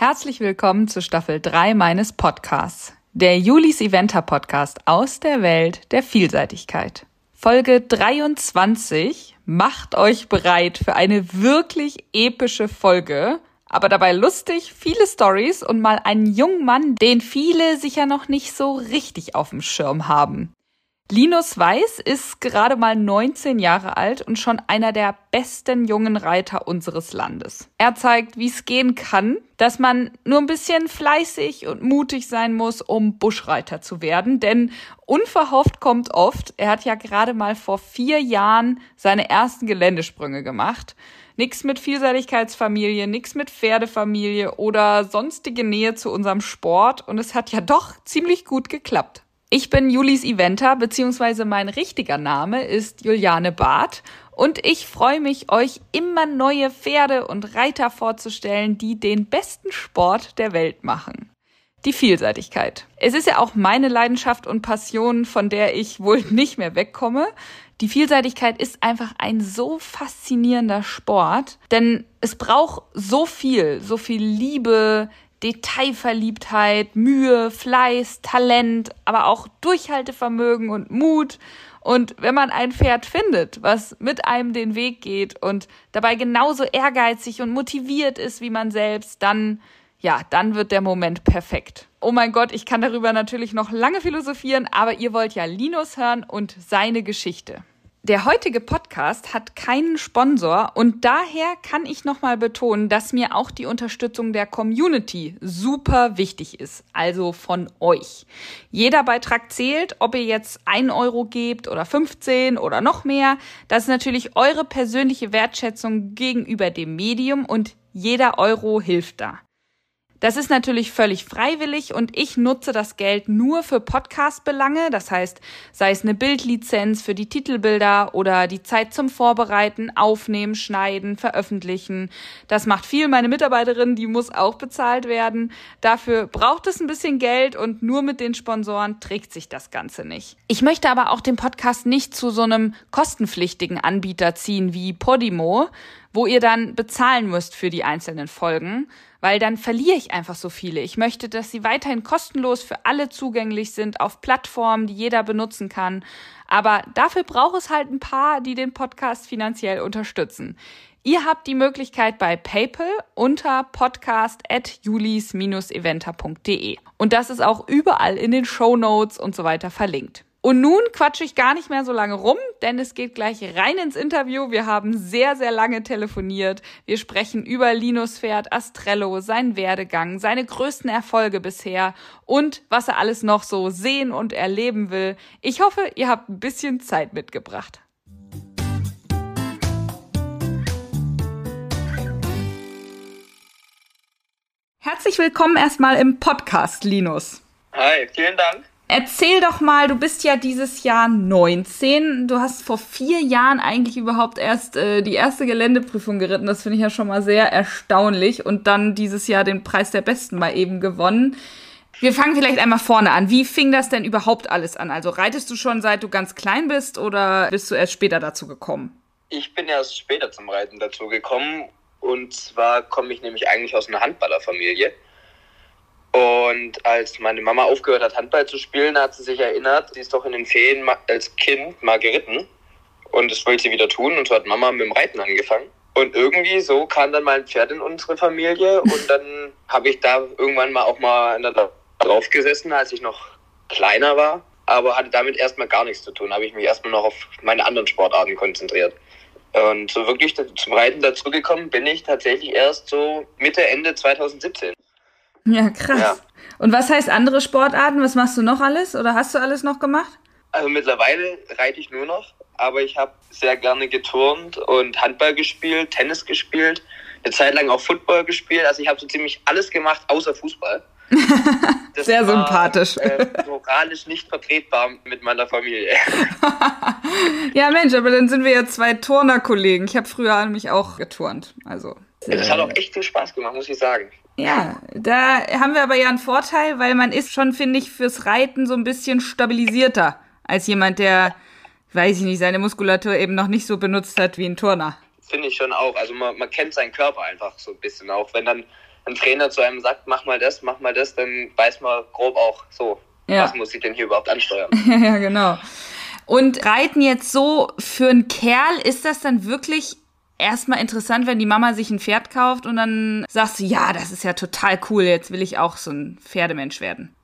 Herzlich willkommen zu Staffel 3 meines Podcasts, der Julis Eventer Podcast aus der Welt der Vielseitigkeit. Folge 23. Macht euch bereit für eine wirklich epische Folge, aber dabei lustig, viele Stories und mal einen jungen Mann, den viele sicher noch nicht so richtig auf dem Schirm haben. Linus Weiß ist gerade mal 19 Jahre alt und schon einer der besten jungen Reiter unseres Landes. Er zeigt, wie es gehen kann, dass man nur ein bisschen fleißig und mutig sein muss, um Buschreiter zu werden, denn unverhofft kommt oft, er hat ja gerade mal vor vier Jahren seine ersten Geländesprünge gemacht. Nix mit Vielseitigkeitsfamilie, nix mit Pferdefamilie oder sonstige Nähe zu unserem Sport und es hat ja doch ziemlich gut geklappt. Ich bin Julis Eventer, beziehungsweise mein richtiger Name ist Juliane Barth und ich freue mich, euch immer neue Pferde und Reiter vorzustellen, die den besten Sport der Welt machen. Die Vielseitigkeit. Es ist ja auch meine Leidenschaft und Passion, von der ich wohl nicht mehr wegkomme. Die Vielseitigkeit ist einfach ein so faszinierender Sport, denn es braucht so viel, so viel Liebe, Detailverliebtheit, Mühe, Fleiß, Talent, aber auch Durchhaltevermögen und Mut. Und wenn man ein Pferd findet, was mit einem den Weg geht und dabei genauso ehrgeizig und motiviert ist wie man selbst, dann, ja, dann wird der Moment perfekt. Oh mein Gott, ich kann darüber natürlich noch lange philosophieren, aber ihr wollt ja Linus hören und seine Geschichte. Der heutige Podcast hat keinen Sponsor und daher kann ich nochmal betonen, dass mir auch die Unterstützung der Community super wichtig ist, also von euch. Jeder Beitrag zählt, ob ihr jetzt ein Euro gebt oder 15 oder noch mehr. Das ist natürlich eure persönliche Wertschätzung gegenüber dem Medium und jeder Euro hilft da. Das ist natürlich völlig freiwillig und ich nutze das Geld nur für Podcast-Belange, das heißt, sei es eine Bildlizenz für die Titelbilder oder die Zeit zum Vorbereiten, Aufnehmen, Schneiden, Veröffentlichen. Das macht viel meine Mitarbeiterin, die muss auch bezahlt werden. Dafür braucht es ein bisschen Geld und nur mit den Sponsoren trägt sich das Ganze nicht. Ich möchte aber auch den Podcast nicht zu so einem kostenpflichtigen Anbieter ziehen wie Podimo, wo ihr dann bezahlen müsst für die einzelnen Folgen, weil dann verliere ich einfach so viele. Ich möchte, dass sie weiterhin kostenlos für alle zugänglich sind auf Plattformen, die jeder benutzen kann. Aber dafür braucht es halt ein paar, die den Podcast finanziell unterstützen. Ihr habt die Möglichkeit bei PayPal unter podcast.julis-eventer.de. Und das ist auch überall in den Show Notes und so weiter verlinkt. Und nun quatsche ich gar nicht mehr so lange rum, denn es geht gleich rein ins Interview. Wir haben sehr, sehr lange telefoniert. Wir sprechen über Linus Pferd, Astrello, seinen Werdegang, seine größten Erfolge bisher und was er alles noch so sehen und erleben will. Ich hoffe, ihr habt ein bisschen Zeit mitgebracht. Herzlich willkommen erstmal im Podcast, Linus. Hi, vielen Dank. Erzähl doch mal, du bist ja dieses Jahr 19. Du hast vor vier Jahren eigentlich überhaupt erst äh, die erste Geländeprüfung geritten. Das finde ich ja schon mal sehr erstaunlich. Und dann dieses Jahr den Preis der Besten mal eben gewonnen. Wir fangen vielleicht einmal vorne an. Wie fing das denn überhaupt alles an? Also reitest du schon seit du ganz klein bist oder bist du erst später dazu gekommen? Ich bin erst später zum Reiten dazu gekommen. Und zwar komme ich nämlich eigentlich aus einer Handballerfamilie. Und als meine Mama aufgehört hat, Handball zu spielen, hat sie sich erinnert, sie ist doch in den Ferien als Kind mal geritten. Und das wollte sie wieder tun. Und so hat Mama mit dem Reiten angefangen. Und irgendwie so kam dann mal ein Pferd in unsere Familie. Und dann habe ich da irgendwann mal auch mal drauf gesessen, als ich noch kleiner war. Aber hatte damit erstmal gar nichts zu tun. Habe ich mich erstmal noch auf meine anderen Sportarten konzentriert. Und so wirklich zum Reiten dazugekommen bin ich tatsächlich erst so Mitte, Ende 2017. Ja, krass. Ja. Und was heißt andere Sportarten? Was machst du noch alles oder hast du alles noch gemacht? Also mittlerweile reite ich nur noch, aber ich habe sehr gerne geturnt und Handball gespielt, Tennis gespielt, eine Zeit lang auch Football gespielt. Also ich habe so ziemlich alles gemacht, außer Fußball. Sehr war, sympathisch. Äh, moralisch nicht vertretbar mit meiner Familie. ja, Mensch, aber dann sind wir ja zwei Turnerkollegen. Ich habe früher mich auch geturnt. Also. Das hat auch echt viel Spaß gemacht, muss ich sagen. Ja, da haben wir aber ja einen Vorteil, weil man ist schon, finde ich, fürs Reiten so ein bisschen stabilisierter als jemand, der, weiß ich nicht, seine Muskulatur eben noch nicht so benutzt hat wie ein Turner. Finde ich schon auch. Also man, man kennt seinen Körper einfach so ein bisschen auch. Wenn dann ein Trainer zu einem sagt, mach mal das, mach mal das, dann weiß man grob auch so, ja. was muss ich denn hier überhaupt ansteuern. ja, genau. Und Reiten jetzt so für einen Kerl, ist das dann wirklich erstmal interessant, wenn die Mama sich ein Pferd kauft und dann sagst du, ja, das ist ja total cool, jetzt will ich auch so ein Pferdemensch werden?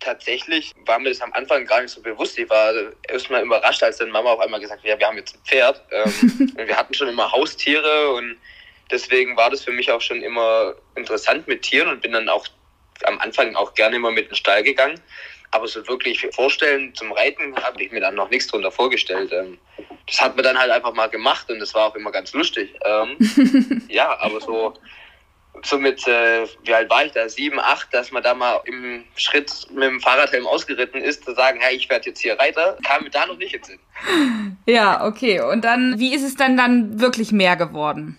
Tatsächlich war mir das am Anfang gar nicht so bewusst. Ich war erstmal überrascht, als dann Mama auf einmal gesagt hat, ja, wir haben jetzt ein Pferd. Ähm, wir hatten schon immer Haustiere und deswegen war das für mich auch schon immer interessant mit Tieren und bin dann auch am Anfang auch gerne immer mit in den Stall gegangen. Aber so wirklich vorstellen zum Reiten habe ich mir dann noch nichts drunter vorgestellt. Ähm, das hat man dann halt einfach mal gemacht und das war auch immer ganz lustig. Ähm, ja, aber so, so mit, äh, wie alt war ich da, sieben, acht, dass man da mal im Schritt mit dem Fahrradhelm ausgeritten ist, zu sagen, hey, ich werde jetzt hier Reiter, kam mir da noch nicht in Sinn. Ja, okay. Und dann, wie ist es denn dann wirklich mehr geworden?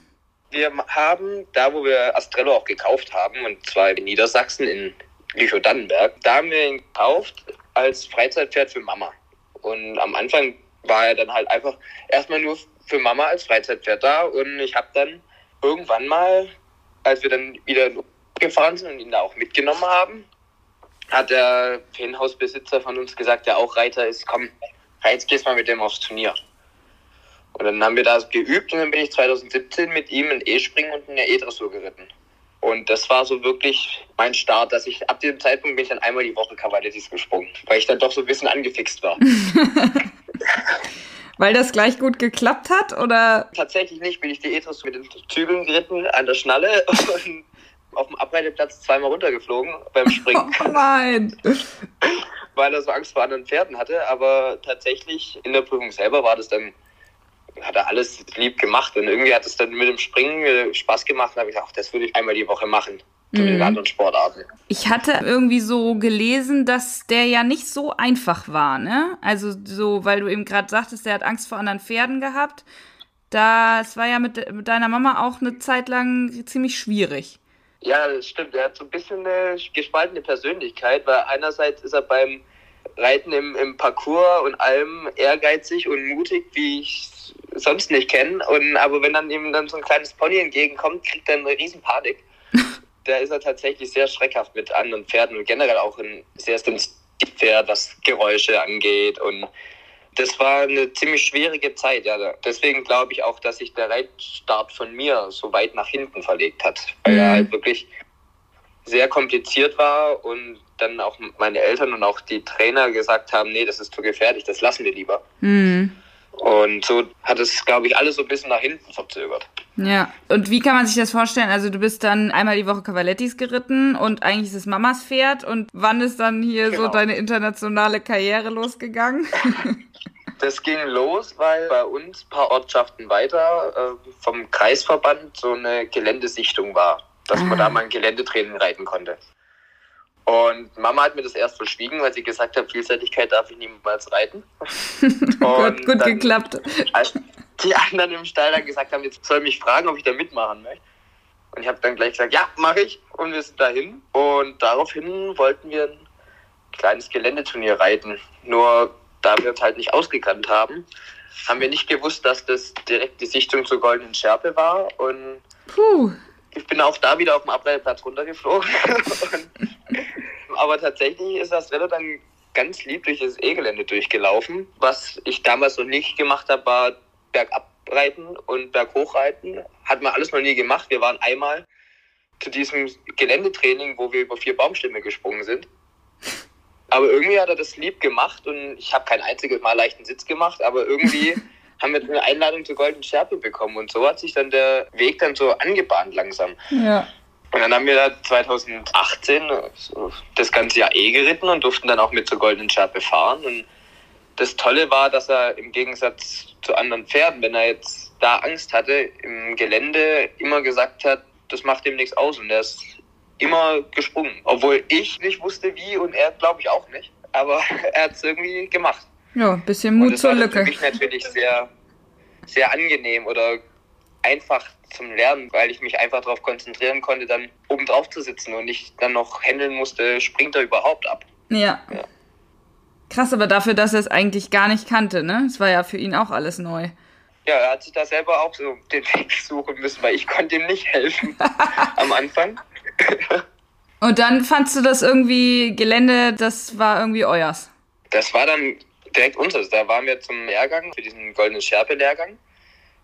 Wir haben, da wo wir Astrello auch gekauft haben, und zwar in Niedersachsen, in Lüchow-Dannenberg. Da haben wir ihn gekauft als Freizeitpferd für Mama. Und am Anfang war er dann halt einfach erstmal nur für Mama als Freizeitpferd da. Und ich habe dann irgendwann mal, als wir dann wieder gefahren sind und ihn da auch mitgenommen haben, hat der Ferienhausbesitzer von uns gesagt, der auch Reiter ist, komm, jetzt gehst mal mit dem aufs Turnier. Und dann haben wir das geübt und dann bin ich 2017 mit ihm in E-Springen und in der E-Dressur geritten. Und das war so wirklich mein Start, dass ich ab diesem Zeitpunkt bin ich dann einmal die Woche Cavalettis gesprungen, weil ich dann doch so ein bisschen angefixt war. weil das gleich gut geklappt hat, oder? Tatsächlich nicht, bin ich die Ethos mit den Zügeln geritten an der Schnalle und auf dem Abreiteplatz zweimal runtergeflogen beim Springen. Oh nein! weil er so Angst vor anderen Pferden hatte, aber tatsächlich in der Prüfung selber war das dann hat er alles lieb gemacht und irgendwie hat es dann mit dem Springen Spaß gemacht und habe ich gedacht, das würde ich einmal die Woche machen. Mhm. Mit den anderen Sportarten. Ich hatte irgendwie so gelesen, dass der ja nicht so einfach war, ne? Also so, weil du eben gerade sagtest, der hat Angst vor anderen Pferden gehabt. Das war ja mit, mit deiner Mama auch eine Zeit lang ziemlich schwierig. Ja, das stimmt. Er hat so ein bisschen eine gespaltene Persönlichkeit, weil einerseits ist er beim Reiten im, im Parcours und allem ehrgeizig und mutig, wie ich sonst nicht kennen. Und, aber wenn dann ihm dann so ein kleines Pony entgegenkommt, kriegt er eine riesen Panik. da ist er tatsächlich sehr schreckhaft mit anderen Pferden und generell auch ein sehr Pferd, was Geräusche angeht. Und das war eine ziemlich schwierige Zeit. Ja. Deswegen glaube ich auch, dass sich der Reitstart von mir so weit nach hinten verlegt hat. Weil mhm. er halt wirklich sehr kompliziert war und dann auch meine Eltern und auch die Trainer gesagt haben, nee, das ist zu gefährlich, das lassen wir lieber. Mhm. Und so hat es, glaube ich, alles so ein bisschen nach hinten verzögert. Ja. Und wie kann man sich das vorstellen? Also du bist dann einmal die Woche Cavalettis geritten und eigentlich ist es Mamas Pferd. Und wann ist dann hier genau. so deine internationale Karriere losgegangen? Das ging los, weil bei uns ein paar Ortschaften weiter äh, vom Kreisverband so eine Geländesichtung war, dass ah. man da ah. mal ein Geländetraining reiten konnte. Und Mama hat mir das erst verschwiegen, weil sie gesagt hat, Vielseitigkeit darf ich niemals reiten. gut, gut geklappt. Als die anderen im Stall dann gesagt haben, jetzt soll mich fragen, ob ich da mitmachen möchte. Und ich habe dann gleich gesagt, ja, mache ich. Und wir sind dahin. Und daraufhin wollten wir ein kleines Geländeturnier reiten. Nur da wir es halt nicht ausgekannt haben, haben wir nicht gewusst, dass das direkt die Sichtung zur Goldenen Schärpe war. Und Puh. Ich bin auch da wieder auf dem Abreiteplatz runtergeflogen. aber tatsächlich ist das Rennen dann ganz lieb durch das E-Gelände durchgelaufen. Was ich damals noch nicht gemacht habe, war Bergabreiten und Berghochreiten. Hat man alles noch nie gemacht. Wir waren einmal zu diesem Geländetraining, wo wir über vier Baumstämme gesprungen sind. Aber irgendwie hat er das lieb gemacht und ich habe kein einziges Mal leichten Sitz gemacht, aber irgendwie haben wir eine Einladung zur Golden Schärpe bekommen und so hat sich dann der Weg dann so angebahnt langsam. Ja. Und dann haben wir da 2018 das ganze Jahr eh geritten und durften dann auch mit zur Goldenen Schärpe fahren. Und das Tolle war, dass er im Gegensatz zu anderen Pferden, wenn er jetzt da Angst hatte, im Gelände immer gesagt hat, das macht ihm nichts aus. Und er ist immer gesprungen. Obwohl ich nicht wusste, wie und er glaube ich auch nicht. Aber er hat es irgendwie gemacht. Ja, ein bisschen Mut zur Lücke. Das war für mich natürlich sehr, sehr angenehm oder einfach zum Lernen, weil ich mich einfach darauf konzentrieren konnte, dann oben drauf zu sitzen und nicht dann noch händeln musste, springt er überhaupt ab. Ja. ja. Krass, aber dafür, dass er es eigentlich gar nicht kannte, ne? Es war ja für ihn auch alles neu. Ja, er hat sich da selber auch so den Weg suchen müssen, weil ich konnte ihm nicht helfen am Anfang. Und dann fandst du das irgendwie Gelände, das war irgendwie euers? Das war dann direkt unseres. Da waren wir zum Lehrgang, für diesen goldenen Schärpe-Lehrgang.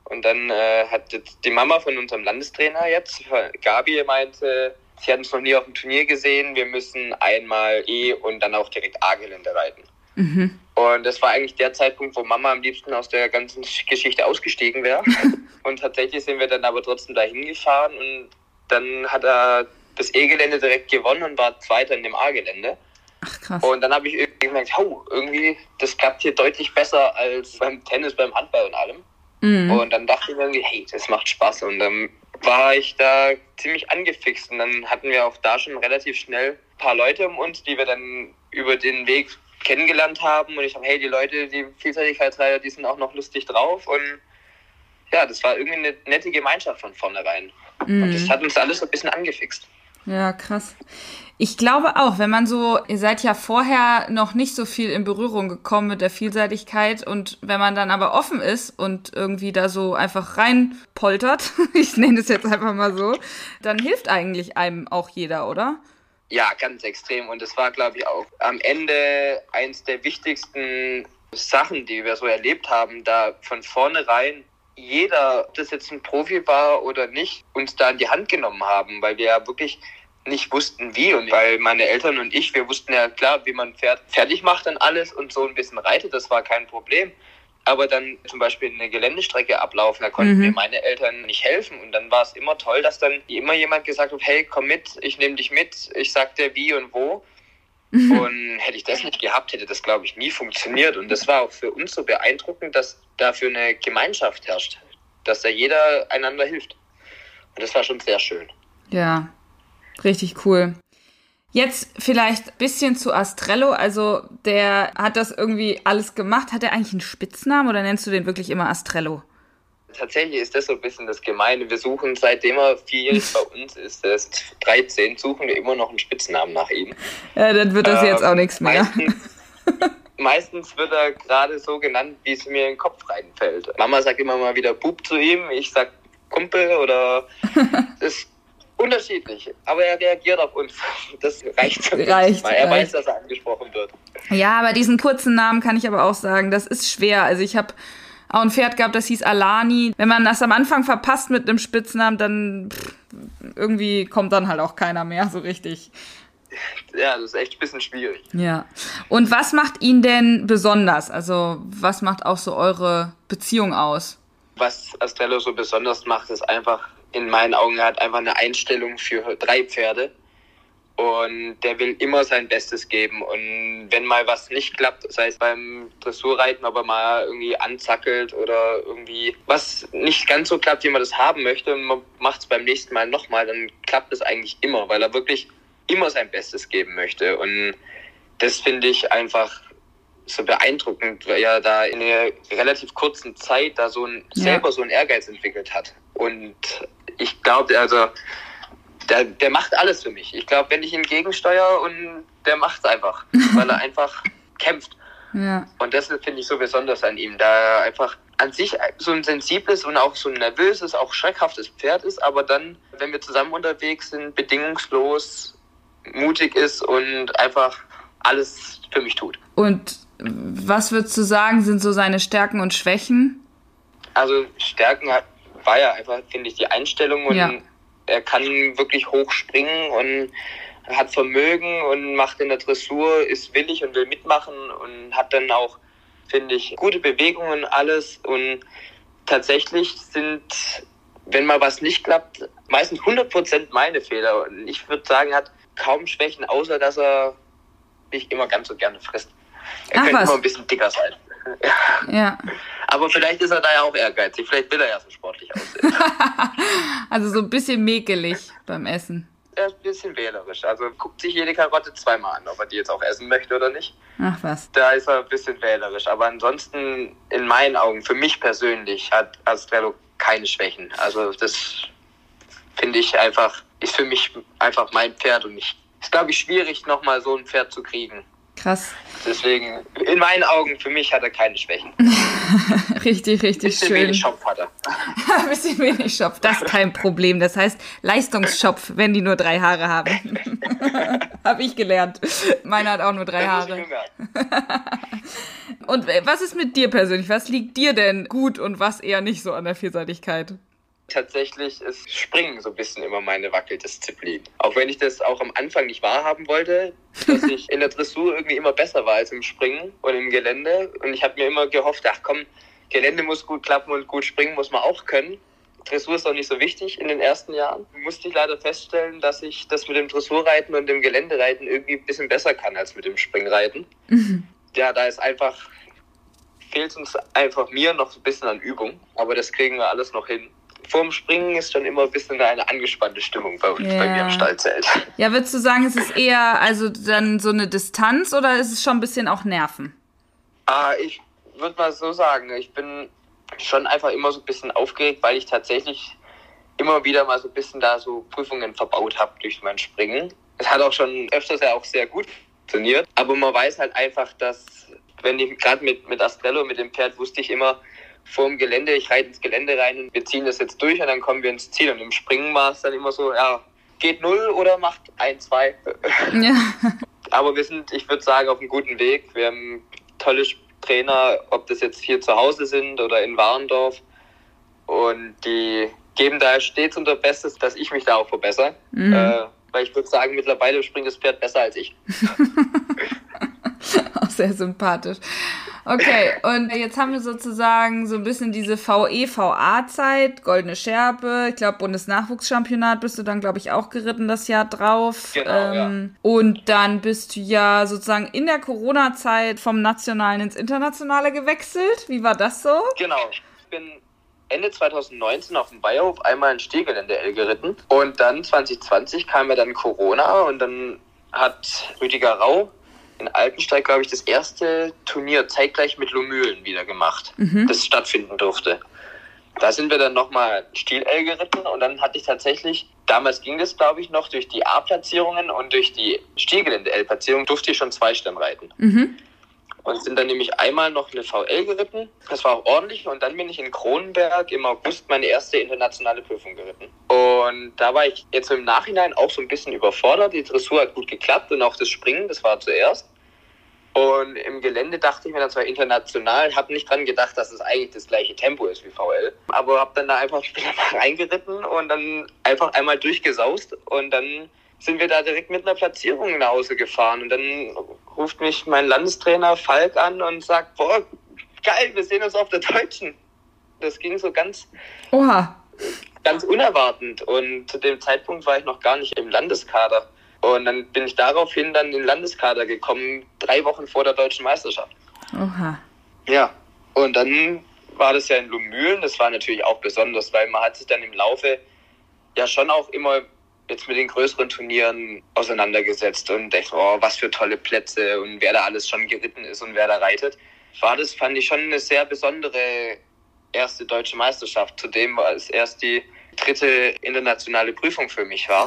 Und dann äh, hat die Mama von unserem Landestrainer jetzt, Gabi, meinte, sie hat uns noch nie auf dem Turnier gesehen, wir müssen einmal E und dann auch direkt A-Gelände reiten. Mhm. Und das war eigentlich der Zeitpunkt, wo Mama am liebsten aus der ganzen Geschichte ausgestiegen wäre. und tatsächlich sind wir dann aber trotzdem dahin gefahren und dann hat er das E-Gelände direkt gewonnen und war Zweiter in dem A-Gelände. Krass. Und dann habe ich irgendwie gemerkt, oh, irgendwie, das klappt hier deutlich besser als beim Tennis, beim Handball und allem. Mhm. Und dann dachte ich mir irgendwie, hey, das macht Spaß. Und dann war ich da ziemlich angefixt. Und dann hatten wir auch da schon relativ schnell ein paar Leute um uns, die wir dann über den Weg kennengelernt haben. Und ich habe, hey, die Leute, die Vielseitigkeitsreiter, die sind auch noch lustig drauf. Und ja, das war irgendwie eine nette Gemeinschaft von vornherein. Mhm. Und das hat uns alles so ein bisschen angefixt. Ja, krass. Ich glaube auch, wenn man so, ihr seid ja vorher noch nicht so viel in Berührung gekommen mit der Vielseitigkeit und wenn man dann aber offen ist und irgendwie da so einfach reinpoltert, ich nenne es jetzt einfach mal so, dann hilft eigentlich einem auch jeder, oder? Ja, ganz extrem. Und das war, glaube ich, auch am Ende eins der wichtigsten Sachen, die wir so erlebt haben, da von vornherein jeder, ob das jetzt ein Profi war oder nicht, uns da in die Hand genommen haben, weil wir ja wirklich nicht wussten wie und weil meine Eltern und ich, wir wussten ja klar, wie man Pferd fertig macht und alles und so ein bisschen reitet, das war kein Problem. Aber dann zum Beispiel eine Geländestrecke ablaufen, da konnten mhm. mir meine Eltern nicht helfen. Und dann war es immer toll, dass dann immer jemand gesagt hat, hey, komm mit, ich nehme dich mit, ich sag dir wie und wo. Mhm. Und hätte ich das nicht gehabt, hätte das, glaube ich, nie funktioniert. Und das war auch für uns so beeindruckend, dass dafür eine Gemeinschaft herrscht, dass da jeder einander hilft. Und das war schon sehr schön. Ja, Richtig cool. Jetzt vielleicht ein bisschen zu Astrello. Also der hat das irgendwie alles gemacht. Hat er eigentlich einen Spitznamen oder nennst du den wirklich immer Astrello? Tatsächlich ist das so ein bisschen das Gemeine. Wir suchen, seitdem er vierjährig bei uns ist, er ist 13, suchen wir immer noch einen Spitznamen nach ihm. Ja, dann wird das ähm, jetzt auch nichts mehr. Meistens, meistens wird er gerade so genannt, wie es mir in den Kopf reinfällt. Mama sagt immer mal wieder Bub zu ihm, ich sag Kumpel oder das Unterschiedlich, aber er reagiert auf uns. Das reicht. Reicht. Mal. Er reicht. weiß, dass er angesprochen wird. Ja, aber diesen kurzen Namen kann ich aber auch sagen, das ist schwer. Also ich habe auch ein Pferd gehabt, das hieß Alani. Wenn man das am Anfang verpasst mit einem Spitznamen, dann pff, irgendwie kommt dann halt auch keiner mehr so richtig. Ja, das ist echt ein bisschen schwierig. Ja. Und was macht ihn denn besonders? Also, was macht auch so eure Beziehung aus? Was Astrello so besonders macht, ist einfach in meinen Augen, er hat einfach eine Einstellung für drei Pferde. Und der will immer sein Bestes geben. Und wenn mal was nicht klappt, sei es beim Dressurreiten, ob er mal irgendwie anzackelt oder irgendwie was nicht ganz so klappt, wie man das haben möchte, und man macht es beim nächsten Mal nochmal, dann klappt es eigentlich immer, weil er wirklich immer sein Bestes geben möchte. Und das finde ich einfach so beeindruckend, weil er da in einer relativ kurzen Zeit da so ein, ja. selber so einen Ehrgeiz entwickelt hat. Und ich glaube, also der, der macht alles für mich. Ich glaube, wenn ich ihm gegensteuere und der macht es einfach, weil er einfach kämpft. Ja. Und das finde ich so besonders an ihm, da er einfach an sich so ein sensibles und auch so ein nervöses, auch schreckhaftes Pferd ist, aber dann, wenn wir zusammen unterwegs sind, bedingungslos mutig ist und einfach alles für mich tut. Und was würdest du sagen, sind so seine Stärken und Schwächen? Also Stärken hat, war ja einfach, finde ich, die Einstellung und ja. er kann wirklich hoch springen und hat Vermögen und macht in der Dressur, ist willig und will mitmachen und hat dann auch, finde ich, gute Bewegungen, alles und tatsächlich sind, wenn mal was nicht klappt, meistens 100% meine Fehler und ich würde sagen, hat kaum Schwächen, außer dass er nicht immer ganz so gerne frisst. Er Ach, könnte was? immer ein bisschen dicker sein. Ja. Aber vielleicht ist er da ja auch ehrgeizig. Vielleicht will er ja so sportlich aussehen. also so ein bisschen mäkelig beim Essen. Er ist ein bisschen wählerisch. Also guckt sich jede Karotte zweimal an, ob er die jetzt auch essen möchte oder nicht. Ach was. Da ist er ein bisschen wählerisch. Aber ansonsten, in meinen Augen, für mich persönlich, hat Astrello keine Schwächen. Also das finde ich einfach, ist für mich einfach mein Pferd und ich, ist glaube ich schwierig, nochmal so ein Pferd zu kriegen Krass. Deswegen, in meinen Augen, für mich hat er keine Schwächen. richtig, richtig Bisschen schön. wenig Schopf hat er. Ein bisschen wenig Schopf, das ist kein Problem. Das heißt Leistungsschopf, wenn die nur drei Haare haben. Habe ich gelernt. Meiner hat auch nur drei Haare. Und äh, was ist mit dir persönlich? Was liegt dir denn gut und was eher nicht so an der Vielseitigkeit? Tatsächlich ist Springen so ein bisschen immer meine Wackeldisziplin. Auch wenn ich das auch am Anfang nicht wahrhaben wollte, dass ich in der Dressur irgendwie immer besser war als im Springen und im Gelände. Und ich habe mir immer gehofft, ach komm, Gelände muss gut klappen und gut springen muss man auch können. Dressur ist auch nicht so wichtig in den ersten Jahren. Musste ich leider feststellen, dass ich das mit dem Dressurreiten und dem Geländereiten irgendwie ein bisschen besser kann als mit dem Springreiten. Ja, da ist einfach, fehlt uns einfach mir noch so ein bisschen an Übung, aber das kriegen wir alles noch hin. Vorm Springen ist schon immer ein bisschen eine angespannte Stimmung bei uns, bei Ja. mir im Stallzelt. Ja, würdest du sagen, ist es eher also dann so eine Distanz oder ist es schon ein bisschen auch Nerven? Ah, ich würde mal so sagen, ich bin schon einfach immer so ein bisschen aufgeregt, weil ich tatsächlich immer wieder mal so ein bisschen da so Prüfungen verbaut habe durch mein Springen. Es hat auch schon öfters ja auch sehr gut funktioniert, aber man weiß halt einfach, dass wenn ich gerade mit, mit Astrello, mit dem Pferd, wusste ich immer, vor dem Gelände, ich reite ins Gelände rein und wir ziehen das jetzt durch und dann kommen wir ins Ziel. Und im Springen war es dann immer so, ja, geht null oder macht ein, zwei. Ja. Aber wir sind, ich würde sagen, auf einem guten Weg. Wir haben tolle Trainer, ob das jetzt hier zu Hause sind oder in Warendorf. Und die geben da stets unser Bestes, dass ich mich da auch verbessere. Mhm. Äh, weil ich würde sagen, mittlerweile springt das Pferd besser als ich. Sehr sympathisch. Okay, und jetzt haben wir sozusagen so ein bisschen diese VE-VA-Zeit, Goldene Schärpe, ich glaube Bundesnachwuchschampionat bist du dann, glaube ich, auch geritten das Jahr drauf. Genau, ähm, Und dann bist du ja sozusagen in der Corona-Zeit vom Nationalen ins Internationale gewechselt. Wie war das so? Genau. Ich bin Ende 2019 auf dem Bayerhof einmal ein Stehgelände L geritten. Und dann 2020 kam ja dann Corona und dann hat Rüdiger Rau in Altensteig, glaube ich, das erste Turnier zeitgleich mit Lomühlen wieder gemacht, das stattfinden durfte. Da sind wir dann nochmal Stil L geritten und dann hatte ich tatsächlich, damals ging das glaube ich noch durch die A-Platzierungen und durch die Stehgelände L-Platzierung durfte ich schon zwei Stern reiten Mhm. Und sind dann nämlich einmal noch eine VL geritten. Das war auch ordentlich und dann bin ich in Kronenberg im August meine erste internationale Prüfung geritten. Und da war ich jetzt im Nachhinein auch so ein bisschen überfordert. Die Dressur hat gut geklappt und auch das Springen, das war zuerst. Und im Gelände dachte ich mir, das war international, habe nicht dran gedacht, dass es eigentlich das gleiche Tempo ist wie VL. Aber habe dann da einfach wieder mal reingeritten und dann einfach einmal durchgesaust und dann sind wir da direkt mit einer Platzierung nach Hause gefahren. Und dann ruft mich mein Landestrainer Falk an und sagt, boah, geil, wir sehen uns auf der Deutschen. Das ging so ganz, Oha. ganz unerwartend. Und zu dem Zeitpunkt war ich noch gar nicht im Landeskader. Und dann bin ich daraufhin dann in den Landeskader gekommen, drei Wochen vor der deutschen Meisterschaft. Oha. Ja, und dann war das ja in Lumülen. Das war natürlich auch besonders, weil man hat sich dann im Laufe ja schon auch immer jetzt mit den größeren Turnieren auseinandergesetzt und dachte, oh, was für tolle Plätze und wer da alles schon geritten ist und wer da reitet. War das, fand ich schon eine sehr besondere erste deutsche Meisterschaft, zudem war es erst die dritte internationale Prüfung für mich war.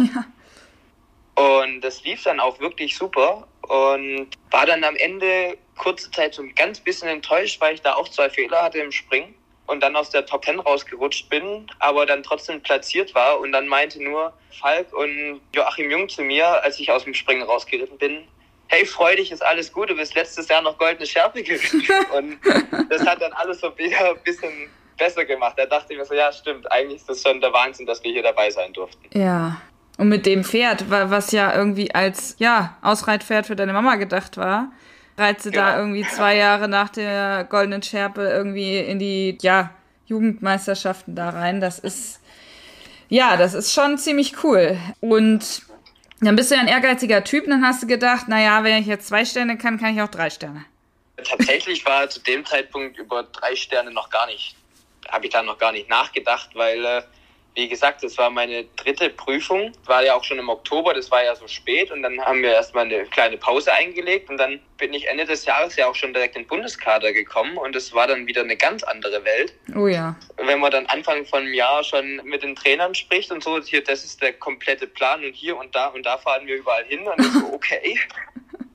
Und das lief dann auch wirklich super und war dann am Ende kurze Zeit so ein ganz bisschen enttäuscht, weil ich da auch zwei Fehler hatte im Springen und dann aus der Top 10 rausgerutscht bin, aber dann trotzdem platziert war und dann meinte nur Falk und Joachim Jung zu mir, als ich aus dem Springen rausgeritten bin, hey, freu dich, ist alles gut, du bist letztes Jahr noch goldene Schärpe geritten. und das hat dann alles so wieder ein bisschen besser gemacht. Da dachte ich mir so, ja, stimmt, eigentlich ist das schon der Wahnsinn, dass wir hier dabei sein durften. Ja. Und mit dem Pferd, wa- was ja irgendwie als, ja, Ausreitpferd für deine Mama gedacht war, reizt sie da Genau. irgendwie zwei Jahre nach der goldenen Schärpe irgendwie in die, ja, Jugendmeisterschaften da rein. Das ist, ja, das ist schon ziemlich cool. Und dann bist du ja ein ehrgeiziger Typ, dann hast du gedacht, naja, wenn ich jetzt zwei Sterne kann, kann ich auch drei Sterne. Tatsächlich war zu dem Zeitpunkt über drei Sterne noch gar nicht, habe ich da noch gar nicht nachgedacht, weil, äh, wie gesagt, das war meine dritte Prüfung, war ja auch schon im Oktober, das war ja so spät und dann haben wir erstmal eine kleine Pause eingelegt und dann bin ich Ende des Jahres ja auch schon direkt in den Bundeskader gekommen und es war dann wieder eine ganz andere Welt. Oh ja. Wenn man dann Anfang von dem Jahr schon mit den Trainern spricht und so, hier, das ist der komplette Plan und hier und da und da fahren wir überall hin und ich so, okay.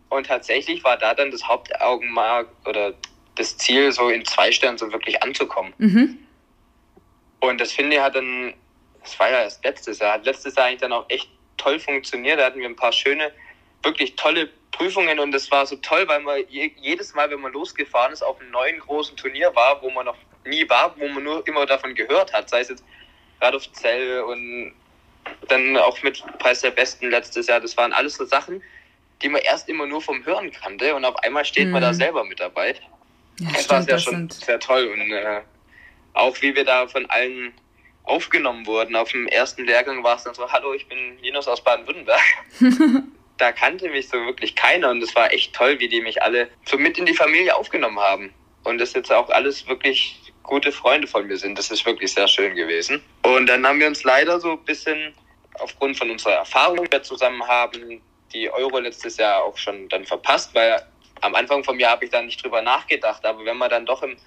Und tatsächlich war da dann das Hauptaugenmerk oder das Ziel, so in zwei Sternen so wirklich anzukommen. Mhm. Und das finde ich hat dann, das war ja erst letztes Jahr, hat letztes Jahr eigentlich dann auch echt toll funktioniert. Da hatten wir ein paar schöne, wirklich tolle Prüfungen und das war so toll, weil man jedes Mal, wenn man losgefahren ist, auf einem neuen großen Turnier war, wo man noch nie war, wo man nur immer davon gehört hat, sei es jetzt Radolfzell und dann auch mit Preis der Besten letztes Jahr. Das waren alles so Sachen, die man erst immer nur vom Hören kannte und auf einmal steht mhm. man da mhm. selber mit dabei. Ja, das war sehr schon sehr toll und äh, auch wie wir da von allen aufgenommen wurden. Auf dem ersten Lehrgang war es dann so, hallo, ich bin Linus aus Baden-Württemberg. da kannte mich so wirklich keiner und es war echt toll, wie die mich alle so mit in die Familie aufgenommen haben. Und das jetzt auch alles wirklich gute Freunde von mir sind. Das ist wirklich sehr schön gewesen. Und dann haben wir uns leider so ein bisschen aufgrund von unserer Erfahrung, die wir zusammen haben, die Euro letztes Jahr auch schon dann verpasst, weil am Anfang vom Jahr habe ich da nicht drüber nachgedacht. Aber wenn man dann doch im,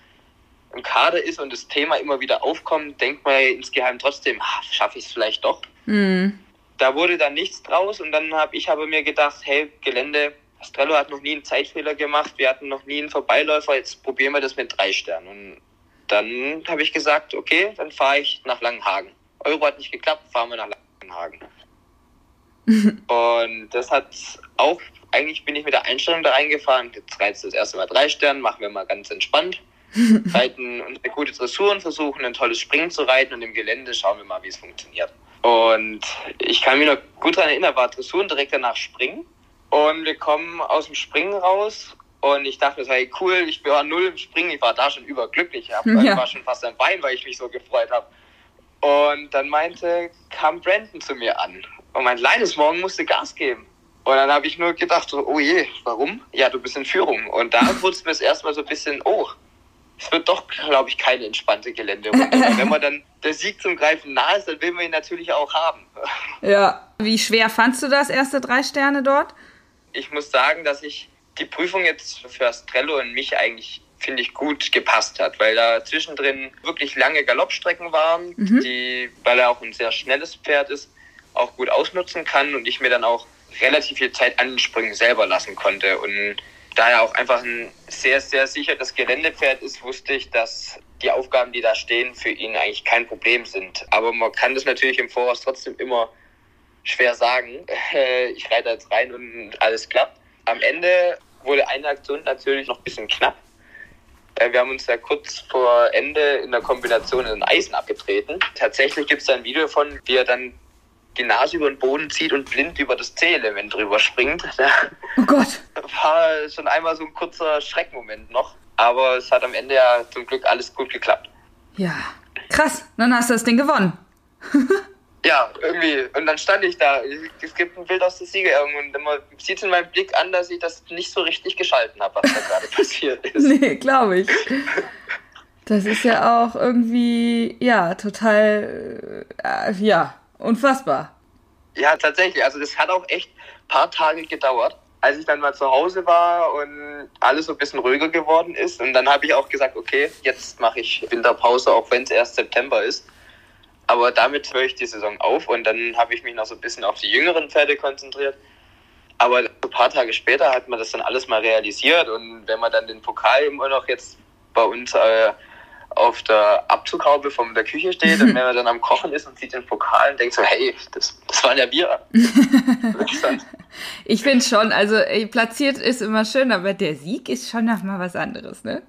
im Kader ist und das Thema immer wieder aufkommt, denkt man insgeheim trotzdem, ah, schaffe ich es vielleicht doch. Mhm. Da wurde dann nichts draus und dann habe ich habe mir gedacht, hey, Gelände, Astrello hat noch nie einen Zeitfehler gemacht, wir hatten noch nie einen Vorbeiläufer, jetzt probieren wir das mit drei Sternen. Und dann habe ich gesagt, okay, dann fahre ich nach Langenhagen. Euro hat nicht geklappt, fahren wir nach Langenhagen. und das hat auch, eigentlich bin ich mit der Einstellung da reingefahren, jetzt reizt das erste Mal drei Sterne, machen wir mal ganz entspannt. reiten unsere gute Dressuren, versuchen ein tolles Springen zu reiten und im Gelände schauen wir mal, wie es funktioniert. Und ich kann mich noch gut daran erinnern, war Dressuren direkt danach Springen. Und wir kommen aus dem Springen raus und ich dachte, hey, cool, ich war null im Springen, ich war da schon überglücklich. Ich ja. war schon fast am Bein, weil ich mich so gefreut habe. Und dann meinte, kam Brandon zu mir an und mein Leines morgen musste Gas geben. Und dann habe ich nur gedacht, so, oh je, warum? Ja, du bist in Führung. Und da wurde es mir erstmal so ein bisschen, oh, es wird doch, glaube ich, keine entspannte Gelände. wenn man dann der Sieg zum Greifen nahe ist, dann will man ihn natürlich auch haben. Ja. Wie schwer fandst du das erste drei Sterne dort? Ich muss sagen, dass ich die Prüfung jetzt für Astrello und mich eigentlich finde ich gut gepasst hat, weil da zwischendrin wirklich lange Galoppstrecken waren, mhm. die, weil er auch ein sehr schnelles Pferd ist, auch gut ausnutzen kann und ich mir dann auch relativ viel Zeit an den Sprüngen selber lassen konnte. Und da er auch einfach ein sehr, sehr sicheres Geländepferd ist, wusste ich, dass die Aufgaben, die da stehen, für ihn eigentlich kein Problem sind. Aber man kann das natürlich im Voraus trotzdem immer schwer sagen. Ich reite jetzt rein und alles klappt. Am Ende wurde eine Aktion natürlich noch ein bisschen knapp. Äh, wir haben uns ja kurz vor Ende in der Kombination in den Eisen abgetreten. Tatsächlich gibt es da ein Video von, wie er dann die Nase über den Boden zieht und blind über das C-Element drüber springt. Oh Gott. War schon einmal so ein kurzer Schreckmoment noch. Aber es hat am Ende ja zum Glück alles gut geklappt. Ja, krass. Dann hast du das Ding gewonnen. Ja, irgendwie. Und dann stand ich da. Es gibt ein Bild aus der Siegerehrung und man sieht in meinem Blick an, dass ich das nicht so richtig geschalten habe, was da gerade passiert ist. Nee, glaube ich. Das ist ja auch irgendwie, ja, total, äh, ja, unfassbar. Ja, tatsächlich. Also das hat auch echt ein paar Tage gedauert, als ich dann mal zu Hause war und alles so ein bisschen ruhiger geworden ist. Und dann habe ich auch gesagt, okay, jetzt mache ich Winterpause, auch wenn es erst September ist. Aber damit höre ich die Saison auf und dann habe ich mich noch so ein bisschen auf die jüngeren Pferde konzentriert. Aber ein paar Tage später hat man das dann alles mal realisiert und wenn man dann den Pokal immer noch jetzt bei uns äh, auf der Abzughaube von der Küche steht und wenn man dann am Kochen ist und sieht den Pokal und denkt so, hey, das, das waren ja wir. ich finde schon, also platziert ist immer schön, aber der Sieg ist schon noch mal was anderes, ne?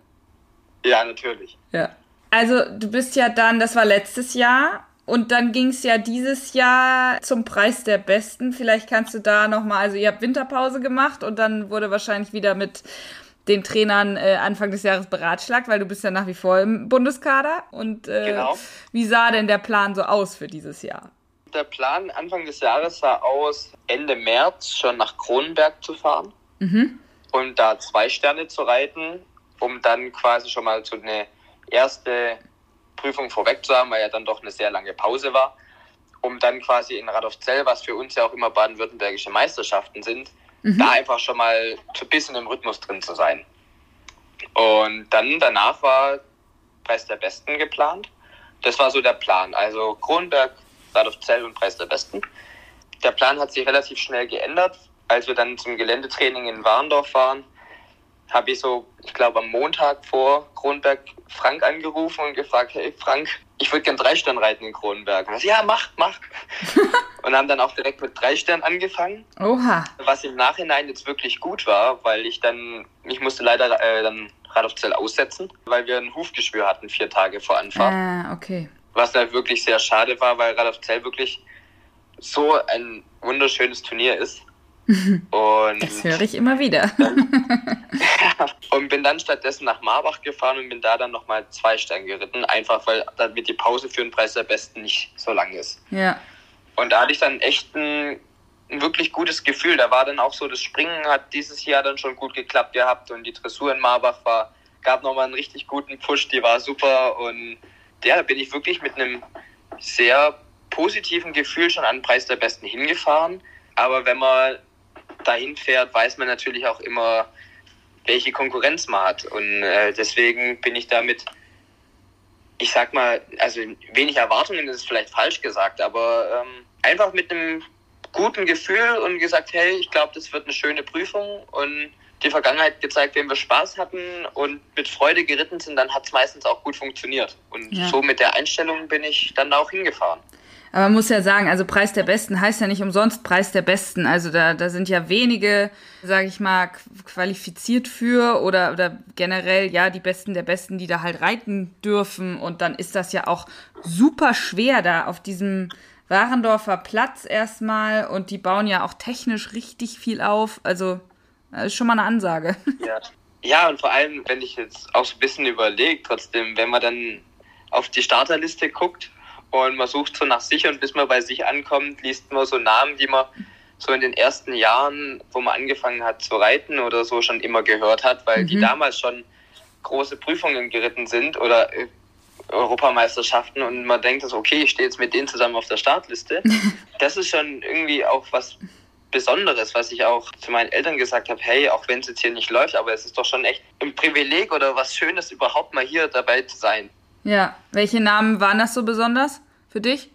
Ja, natürlich. Ja. Also du bist ja dann, das war letztes Jahr und dann ging es ja dieses Jahr zum Preis der Besten. Vielleicht kannst du da nochmal, also ihr habt Winterpause gemacht und dann wurde wahrscheinlich wieder mit den Trainern äh, Anfang des Jahres beratschlagt, weil du bist ja nach wie vor im Bundeskader. Und äh, genau. wie sah denn der Plan so aus für dieses Jahr? Der Plan Anfang des Jahres sah aus, Ende März schon nach Kronenberg zu fahren mhm. und da zwei Sterne zu reiten, um dann quasi schon mal so eine erste Prüfung vorweg zu haben, weil ja dann doch eine sehr lange Pause war, um dann quasi in Radolfzell, was für uns ja auch immer baden-württembergische Meisterschaften sind, mhm. da einfach schon mal ein bisschen im Rhythmus drin zu sein. Und dann danach war Preis der Besten geplant. Das war so der Plan. Also Kronberg, Radolfzell und Preis der Besten. Der Plan hat sich relativ schnell geändert, als wir dann zum Geländetraining in Warndorf waren, habe ich so, ich glaube am Montag vor Kronberg Frank angerufen und gefragt, hey Frank, ich würde gern drei Stern reiten in Kronberg. Und er so, ja, mach, mach. und haben dann auch direkt mit drei Sternen angefangen. Oha. Was im Nachhinein jetzt wirklich gut war, weil ich dann, ich musste leider äh, dann Radolfzell aussetzen, weil wir ein Hufgeschwür hatten vier Tage vor Anfahrt. Ah, okay. Was halt wirklich sehr schade war, weil Radolfzell wirklich so ein wunderschönes Turnier ist. Und das höre ich immer wieder. und bin dann stattdessen nach Marbach gefahren und bin da dann nochmal zwei Sterne geritten, einfach weil damit die Pause für den Preis der Besten nicht so lang ist. Ja. Und da hatte ich dann echt ein, ein wirklich gutes Gefühl. Da war dann auch so, das Springen hat dieses Jahr dann schon gut geklappt gehabt und die Dressur in Marbach war, gab nochmal einen richtig guten Push, die war super und ja, da bin ich wirklich mit einem sehr positiven Gefühl schon an den Preis der Besten hingefahren. Aber wenn man dahin fährt, weiß man natürlich auch immer, welche Konkurrenz man hat. Und äh, deswegen bin ich damit, ich sag mal, also wenig Erwartungen ist vielleicht falsch gesagt, aber ähm, einfach mit einem guten Gefühl und gesagt, hey, ich glaube, das wird eine schöne Prüfung und die Vergangenheit gezeigt, wenn wir Spaß hatten und mit Freude geritten sind, dann hat es meistens auch gut funktioniert. Und ja. so mit der Einstellung bin ich dann auch hingefahren. Aber man muss ja sagen, also Preis der Besten heißt ja nicht umsonst Preis der Besten. Also da, da sind ja wenige, sage ich mal, qualifiziert für oder, oder generell ja die Besten der Besten, die da halt reiten dürfen. Und dann ist das ja auch super schwer da auf diesem Warendorfer Platz erstmal. Und die bauen ja auch technisch richtig viel auf. Also das ist schon mal eine Ansage. Ja. ja, und vor allem, wenn ich jetzt auch so ein bisschen überlege, trotzdem, wenn man dann auf die Starterliste guckt, und man sucht so nach sich und bis man bei sich ankommt, liest man so Namen, die man so in den ersten Jahren, wo man angefangen hat zu reiten oder so schon immer gehört hat, weil mhm. die damals schon große Prüfungen geritten sind oder äh, Europameisterschaften und man denkt, also, okay, ich stehe jetzt mit denen zusammen auf der Startliste. Das ist schon irgendwie auch was Besonderes, was ich auch zu meinen Eltern gesagt habe, hey, auch wenn es jetzt hier nicht läuft, aber es ist doch schon echt ein Privileg oder was Schönes, überhaupt mal hier dabei zu sein. Ja, welche Namen waren das so besonders für dich?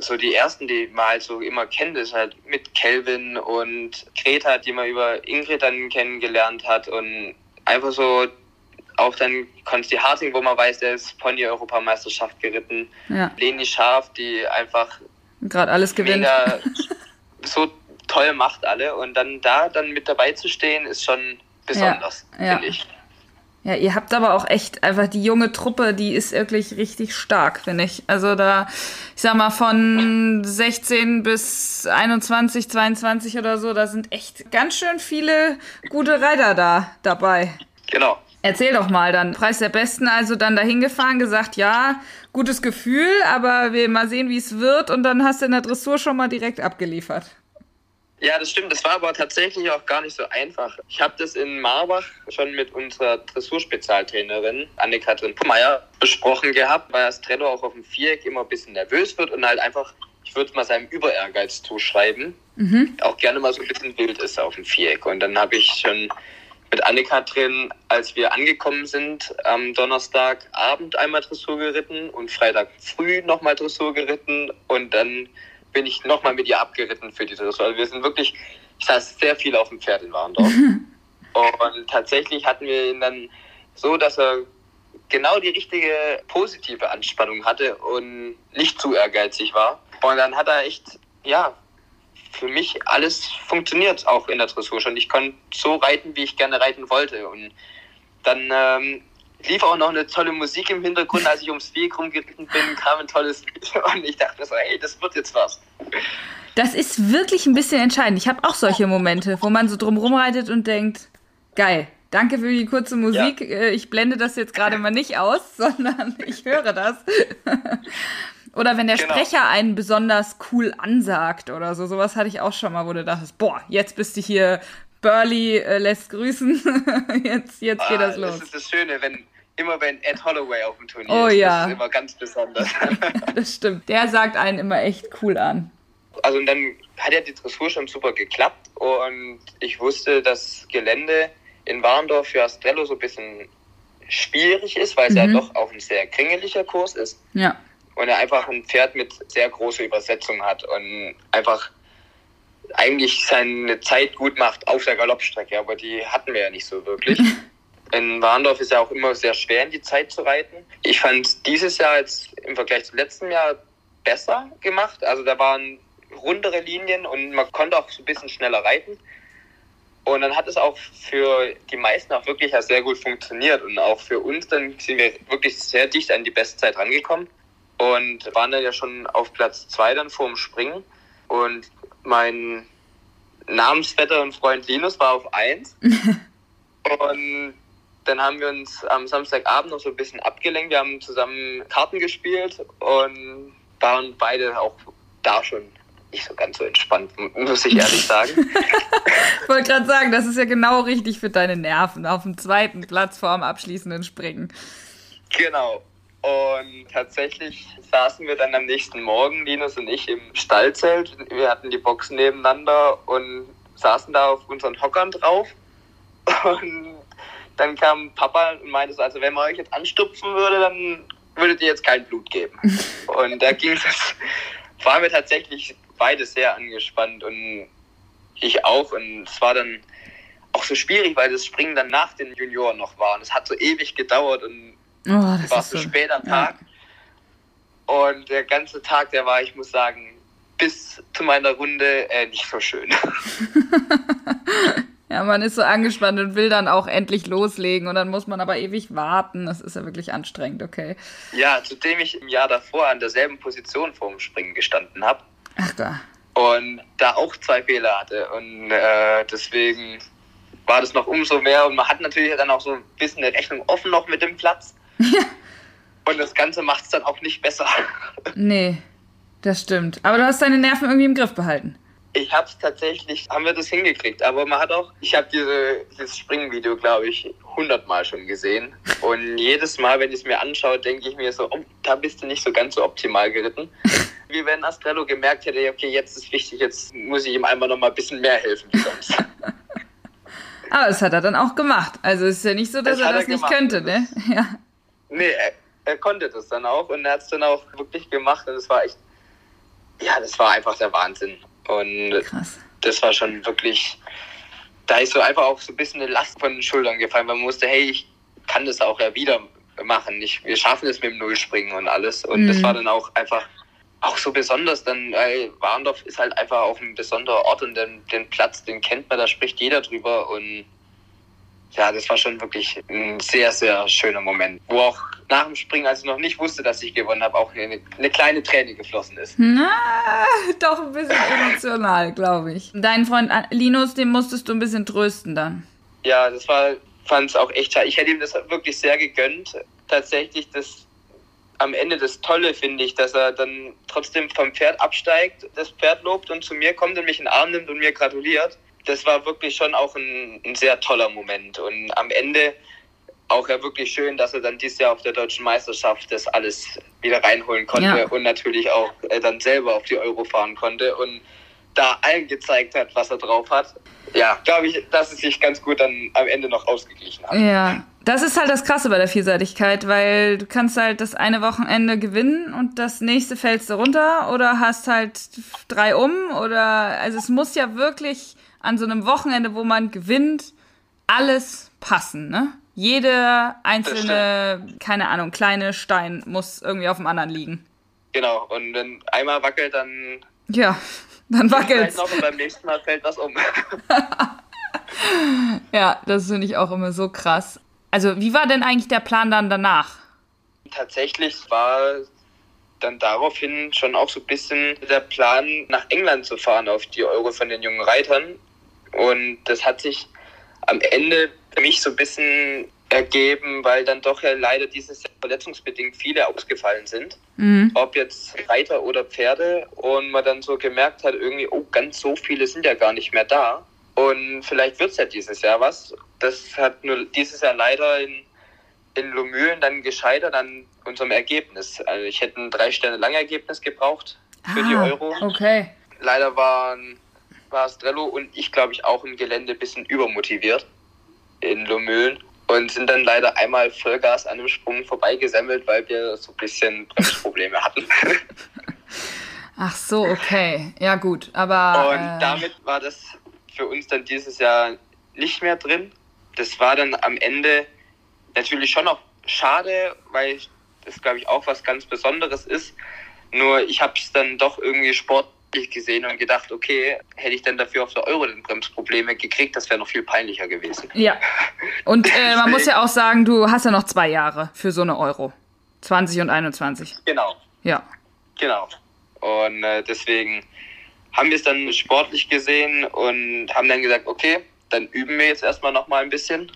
So die ersten, die man halt so immer kennt, ist halt mit Kelvin und Greta, die man über Ingrid dann kennengelernt hat und einfach so auch dann Konsti Harting, wo man weiß, der ist Pony-Europameisterschaft geritten. Ja. Leni Scharf, die einfach gerade alles gewinnt. Mega so toll macht alle und dann da dann mit dabei zu stehen, ist schon besonders, ja, finde ja. ich. Ja, ihr habt aber auch echt einfach die junge Truppe, die ist wirklich richtig stark, finde ich. Also da, ich sag mal, von 16 bis 21, 22 oder so, da sind echt ganz schön viele gute Reiter da dabei. Genau. Erzähl doch mal dann. Preis der Besten, also dann dahin gefahren, gesagt, ja, gutes Gefühl, aber wir mal sehen, wie es wird. Und dann hast du in der Dressur schon mal direkt abgeliefert. Ja, das stimmt. Das war aber tatsächlich auch gar nicht so einfach. Ich habe das in Marbach schon mit unserer Dressurspezialtrainerin Anne-Kathrin Meyer besprochen gehabt, weil Astrello auch auf dem Viereck immer ein bisschen nervös wird und halt einfach, ich würde mal seinem Überehrgeiz zuschreiben, mhm. auch gerne mal so ein bisschen wild ist auf dem Viereck. Und dann habe ich schon mit Anne-Kathrin, als wir angekommen sind, am Donnerstagabend einmal Dressur geritten und Freitag früh nochmal Dressur geritten und dann bin ich nochmal mit ihr abgeritten für die Dressur. Also wir sind wirklich, ich saß sehr viel auf dem Pferd in Warndorf. und tatsächlich hatten wir ihn dann so, dass er genau die richtige positive Anspannung hatte und nicht zu ehrgeizig war. Und dann hat er echt, ja, für mich alles funktioniert auch in der Dressur schon. Ich konnte so reiten, wie ich gerne reiten wollte. Und dann ähm, lief auch noch eine tolle Musik im Hintergrund, als ich ums Weg rumgeritten bin, kam ein tolles Lied und ich dachte so, hey, das wird jetzt was. Das ist wirklich ein bisschen entscheidend. Ich habe auch solche Momente, wo man so drum rumreitet und denkt, geil, danke für die kurze Musik. Ja. Äh, ich blende das jetzt gerade mal nicht aus, sondern ich höre das. Oder wenn der genau. Sprecher einen besonders cool ansagt oder so. Sowas hatte ich auch schon mal, wo du dachtest, boah, jetzt bist du hier Burley äh, lässt grüßen. jetzt jetzt ah, geht das los. Das ist das Schöne, wenn immer wenn Ed Holloway auf dem Turnier oh, ist. Ja. Das ist immer ganz besonders. das stimmt. Der sagt einen immer echt cool an. Also und dann hat ja die Dressur schon super geklappt und ich wusste, dass Gelände in Warndorf für Astrello so ein bisschen schwierig ist, weil es mhm. ja doch auch ein sehr kringeliger Kurs ist. Ja. Und er einfach ein Pferd mit sehr großer Übersetzung hat und einfach eigentlich seine Zeit gut macht auf der Galoppstrecke, aber die hatten wir ja nicht so wirklich. In Warndorf ist ja auch immer sehr schwer, in die Zeit zu reiten. Ich fand dieses Jahr jetzt im Vergleich zum letzten Jahr besser gemacht. Also da waren rundere Linien und man konnte auch so ein bisschen schneller reiten. Und dann hat es auch für die meisten auch wirklich sehr gut funktioniert. Und auch für uns dann sind wir wirklich sehr dicht an die Bestzeit rangekommen und waren dann ja schon auf Platz zwei dann vor dem Springen. Und mein Namensvetter und Freund Linus war auf eins. und dann haben wir uns am Samstagabend noch so ein bisschen abgelenkt. Wir haben zusammen Karten gespielt und waren beide auch da schon nicht so ganz so entspannt, muss ich ehrlich sagen. ich wollte gerade sagen, das ist ja genau richtig für deine Nerven, auf dem zweiten Platz vor dem abschließenden Springen. Genau. Und tatsächlich saßen wir dann am nächsten Morgen, Linus und ich, im Stallzelt. Wir hatten die Boxen nebeneinander und saßen da auf unseren Hockern drauf. Und dann kam Papa und meinte so, also wenn man euch jetzt anstupfen würde, dann würdet ihr jetzt kein Blut geben. und da ging es, waren wir tatsächlich beide sehr angespannt und ich auch. Und es war dann auch so schwierig, weil das Springen dann nach den Junioren noch war. Und es hat so ewig gedauert und oh, es war so spät am Tag. Ja. Und der ganze Tag, der war, ich muss sagen, bis zu meiner Runde äh, nicht so schön. Ja, man ist so angespannt und will dann auch endlich loslegen und dann muss man aber ewig warten. Das ist ja wirklich anstrengend, okay. Ja, zudem ich im Jahr davor an derselben Position vorm Springen gestanden habe. Ach da. Und da auch zwei Fehler hatte. Und äh, deswegen war das noch umso mehr. Und man hat natürlich dann auch so ein bisschen eine Rechnung offen noch mit dem Platz. und das Ganze macht es dann auch nicht besser. Nee, das stimmt. Aber du hast deine Nerven irgendwie im Griff behalten. Ich habe es tatsächlich, haben wir das hingekriegt. Aber man hat auch, ich habe diese, dieses Springvideo, glaube ich, hundertmal schon gesehen. Und jedes Mal, wenn ich es mir anschaue, denke ich mir so, oh, da bist du nicht so ganz so optimal geritten. Wie wenn Astrello gemerkt hätte, okay, jetzt ist wichtig, jetzt muss ich ihm einmal noch mal ein bisschen mehr helfen wie sonst. Aber das hat er dann auch gemacht. Also es ist ja nicht so, dass das er das er nicht könnte, ne? Ja. Nee, er, er konnte das dann auch und er hat es dann auch wirklich gemacht und es war echt, ja, das war einfach der Wahnsinn. Und Krass. das war schon wirklich, da ist so einfach auch so ein bisschen eine Last von den Schultern gefallen, weil man wusste, hey, ich kann das auch ja wieder machen. Ich, wir schaffen es mit dem Nullspringen und alles. Und mhm. das war dann auch einfach auch so besonders, dann weil Warndorf ist halt einfach auch ein besonderer Ort und den, den Platz, den kennt man, da spricht jeder drüber und ja, das war schon wirklich ein sehr, sehr schöner Moment, wo auch nach dem Springen, als ich noch nicht wusste, dass ich gewonnen habe, auch eine, eine kleine Träne geflossen ist. Na, doch ein bisschen emotional, glaube ich. Deinen Freund Linus, den musstest du ein bisschen trösten dann. Ja, das war, fand es auch echt schade. Ich hätte ihm das wirklich sehr gegönnt. Tatsächlich, das am Ende das Tolle finde ich, dass er dann trotzdem vom Pferd absteigt, das Pferd lobt und zu mir kommt und mich in den Arm nimmt und mir gratuliert. Das war wirklich schon auch ein, ein sehr toller Moment. Und am Ende auch ja wirklich schön, dass er dann dieses Jahr auf der deutschen Meisterschaft das alles wieder reinholen konnte ja. und natürlich auch äh, dann selber auf die Euro fahren konnte und da allen gezeigt hat, was er drauf hat. Ja, glaube ich, dass es sich ganz gut dann am Ende noch ausgeglichen hat. Ja, das ist halt das Krasse bei der Vielseitigkeit, weil du kannst halt das eine Wochenende gewinnen und das nächste fällst du runter oder hast halt drei um oder also es muss ja wirklich an so einem Wochenende, wo man gewinnt, alles passen, ne? Jede einzelne, keine Ahnung, kleine Stein muss irgendwie auf dem anderen liegen. Genau, und wenn einmal wackelt, dann. Ja, dann wackelt es. Und beim nächsten Mal fällt was um. ja, das finde ich auch immer so krass. Also, wie war denn eigentlich der Plan dann danach? Tatsächlich war dann daraufhin schon auch so ein bisschen der Plan, nach England zu fahren auf die Euro von den jungen Reitern. Und das hat sich am Ende für mich so ein bisschen ergeben, weil dann doch ja leider dieses Jahr verletzungsbedingt viele ausgefallen sind. Mhm. Ob jetzt Reiter oder Pferde. Und man dann so gemerkt hat, irgendwie, oh, ganz so viele sind ja gar nicht mehr da. Und vielleicht wird es ja dieses Jahr was. Das hat nur dieses Jahr leider in, in Lomühlen dann gescheitert an unserem Ergebnis. Also ich hätte ein drei Sterne lang Ergebnis gebraucht für ah, die Euro. Okay. Leider waren war Strello und ich glaube ich auch im Gelände ein bisschen übermotiviert in Lomühlen und sind dann leider einmal Vollgas an dem Sprung vorbeigesammelt, weil wir so ein bisschen Bremsprobleme hatten. Ach so, okay. Ja, gut. Aber. Und äh... damit war das für uns dann dieses Jahr nicht mehr drin. Das war dann am Ende natürlich schon auch schade, weil das, glaube ich, auch was ganz Besonderes ist. Nur ich habe es dann doch irgendwie sportlich gesehen und gedacht, okay, hätte ich dann dafür auf der Euro den Bremsprobleme gekriegt, das wäre noch viel peinlicher gewesen. Ja. Und äh, man muss ja auch sagen, du hast ja noch zwei Jahre für so eine Euro. 20 und 21. Genau. Ja. Genau. Und äh, deswegen haben wir es dann sportlich gesehen und haben dann gesagt, okay, dann üben wir jetzt erstmal noch mal ein bisschen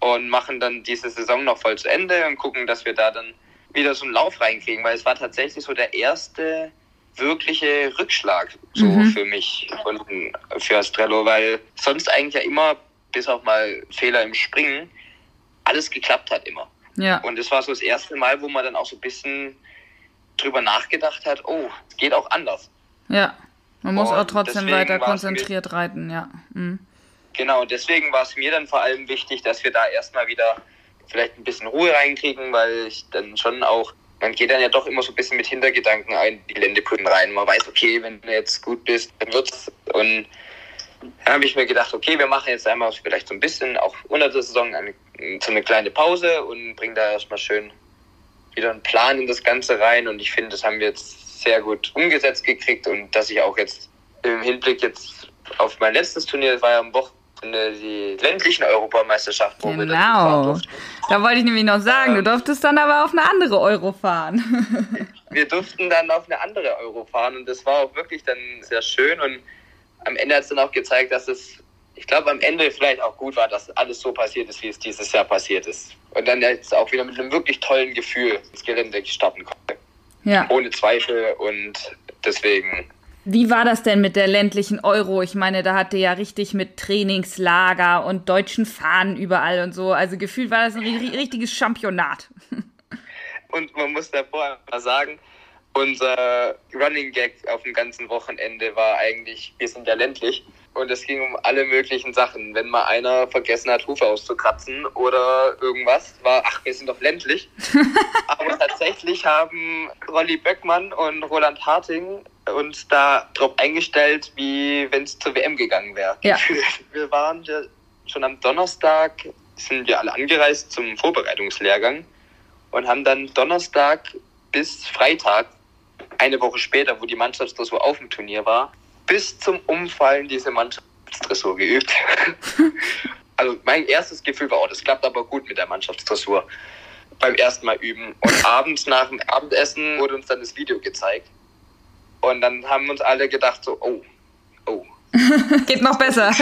und machen dann diese Saison noch voll zu Ende und gucken, dass wir da dann wieder so einen Lauf reinkriegen, weil es war tatsächlich so der erste wirkliche Rückschlag so mhm. für mich und für Astrello, weil sonst eigentlich ja immer, bis auf mal Fehler im Springen, alles geklappt hat immer. Ja. Und es war so das erste Mal, wo man dann auch so ein bisschen drüber nachgedacht hat, oh, es geht auch anders. Ja, man muss und auch trotzdem weiter konzentriert reiten, ja. Mhm. Genau, deswegen war es mir dann vor allem wichtig, dass wir da erstmal wieder vielleicht ein bisschen Ruhe reinkriegen, weil ich dann schon auch, man geht dann ja doch immer so ein bisschen mit Hintergedanken ein, die Ländebrücken rein. Man weiß, okay, wenn du jetzt gut bist, dann wird's. Und dann habe ich mir gedacht, okay, wir machen jetzt einmal vielleicht so ein bisschen, auch unter der Saison, eine, so eine kleine Pause und bringen da erstmal schön wieder einen Plan in das Ganze rein. Und ich finde, das haben wir jetzt sehr gut umgesetzt gekriegt und dass ich auch jetzt im Hinblick jetzt auf mein letztes Turnier, das war ja am Wochenende, die ländlichen Europameisterschaft, wo genau. Da wollte ich nämlich noch sagen, ähm, du durftest dann aber auf eine andere Euro fahren. wir durften dann auf eine andere Euro fahren und das war auch wirklich dann sehr schön und am Ende hat es dann auch gezeigt, dass es, ich glaube, am Ende vielleicht auch gut war, dass alles so passiert ist, wie es dieses Jahr passiert ist. Und dann jetzt auch wieder mit einem wirklich tollen Gefühl ins Gelände starten konnte. Ja. Ohne Zweifel und deswegen wie war das denn mit der ländlichen Euro? Ich meine, da hatte ja richtig mit Trainingslager und deutschen Fahnen überall und so. Also gefühlt war das ein richtiges Championat. Und man muss davor mal sagen, unser Running Gag auf dem ganzen Wochenende war eigentlich, wir sind ja ländlich. Und es ging um alle möglichen Sachen. Wenn mal einer vergessen hat, Hufe auszukratzen oder irgendwas, war, ach, wir sind doch ländlich. Aber tatsächlich haben Rolli Böckmann und Roland Harting uns da drauf eingestellt, wie wenn es zur WM gegangen wäre. Ja. Wir waren ja schon am Donnerstag, sind wir alle angereist zum Vorbereitungslehrgang und haben dann Donnerstag bis Freitag, eine Woche später, wo die Mannschaftsdressur auf dem Turnier war, bis zum Umfallen diese Mannschaftsdressur geübt. also mein erstes Gefühl war, oh, das klappt aber gut mit der Mannschaftsdressur beim ersten Mal üben. Und abends nach dem Abendessen wurde uns dann das Video gezeigt. Und dann haben uns alle gedacht so, oh, oh. Geht noch besser.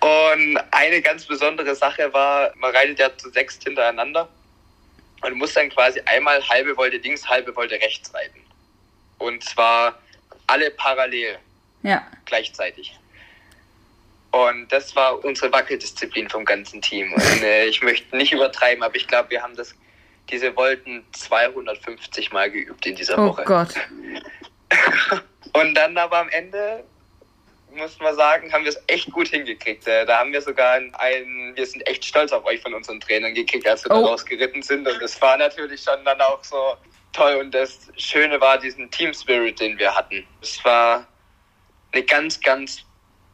und eine ganz besondere Sache war, man reitet ja zu sechs hintereinander und muss dann quasi einmal halbe Wolte links, halbe Wolte rechts reiten. Und zwar alle parallel. Ja. Gleichzeitig. Und das war unsere Wackeldisziplin vom ganzen Team. Und äh, ich möchte nicht übertreiben, aber ich glaube, wir haben das, diese Wolten 250 Mal geübt in dieser oh Woche. Oh Gott. Und dann aber am Ende, muss man sagen, haben wir es echt gut hingekriegt. Äh, da haben wir sogar einen, wir sind echt stolz auf euch von unseren Trainern gekriegt, als wir oh. da rausgeritten sind. Und das war natürlich schon dann auch so, toll und das Schöne war diesen Team Spirit, den wir hatten. Es war eine ganz, ganz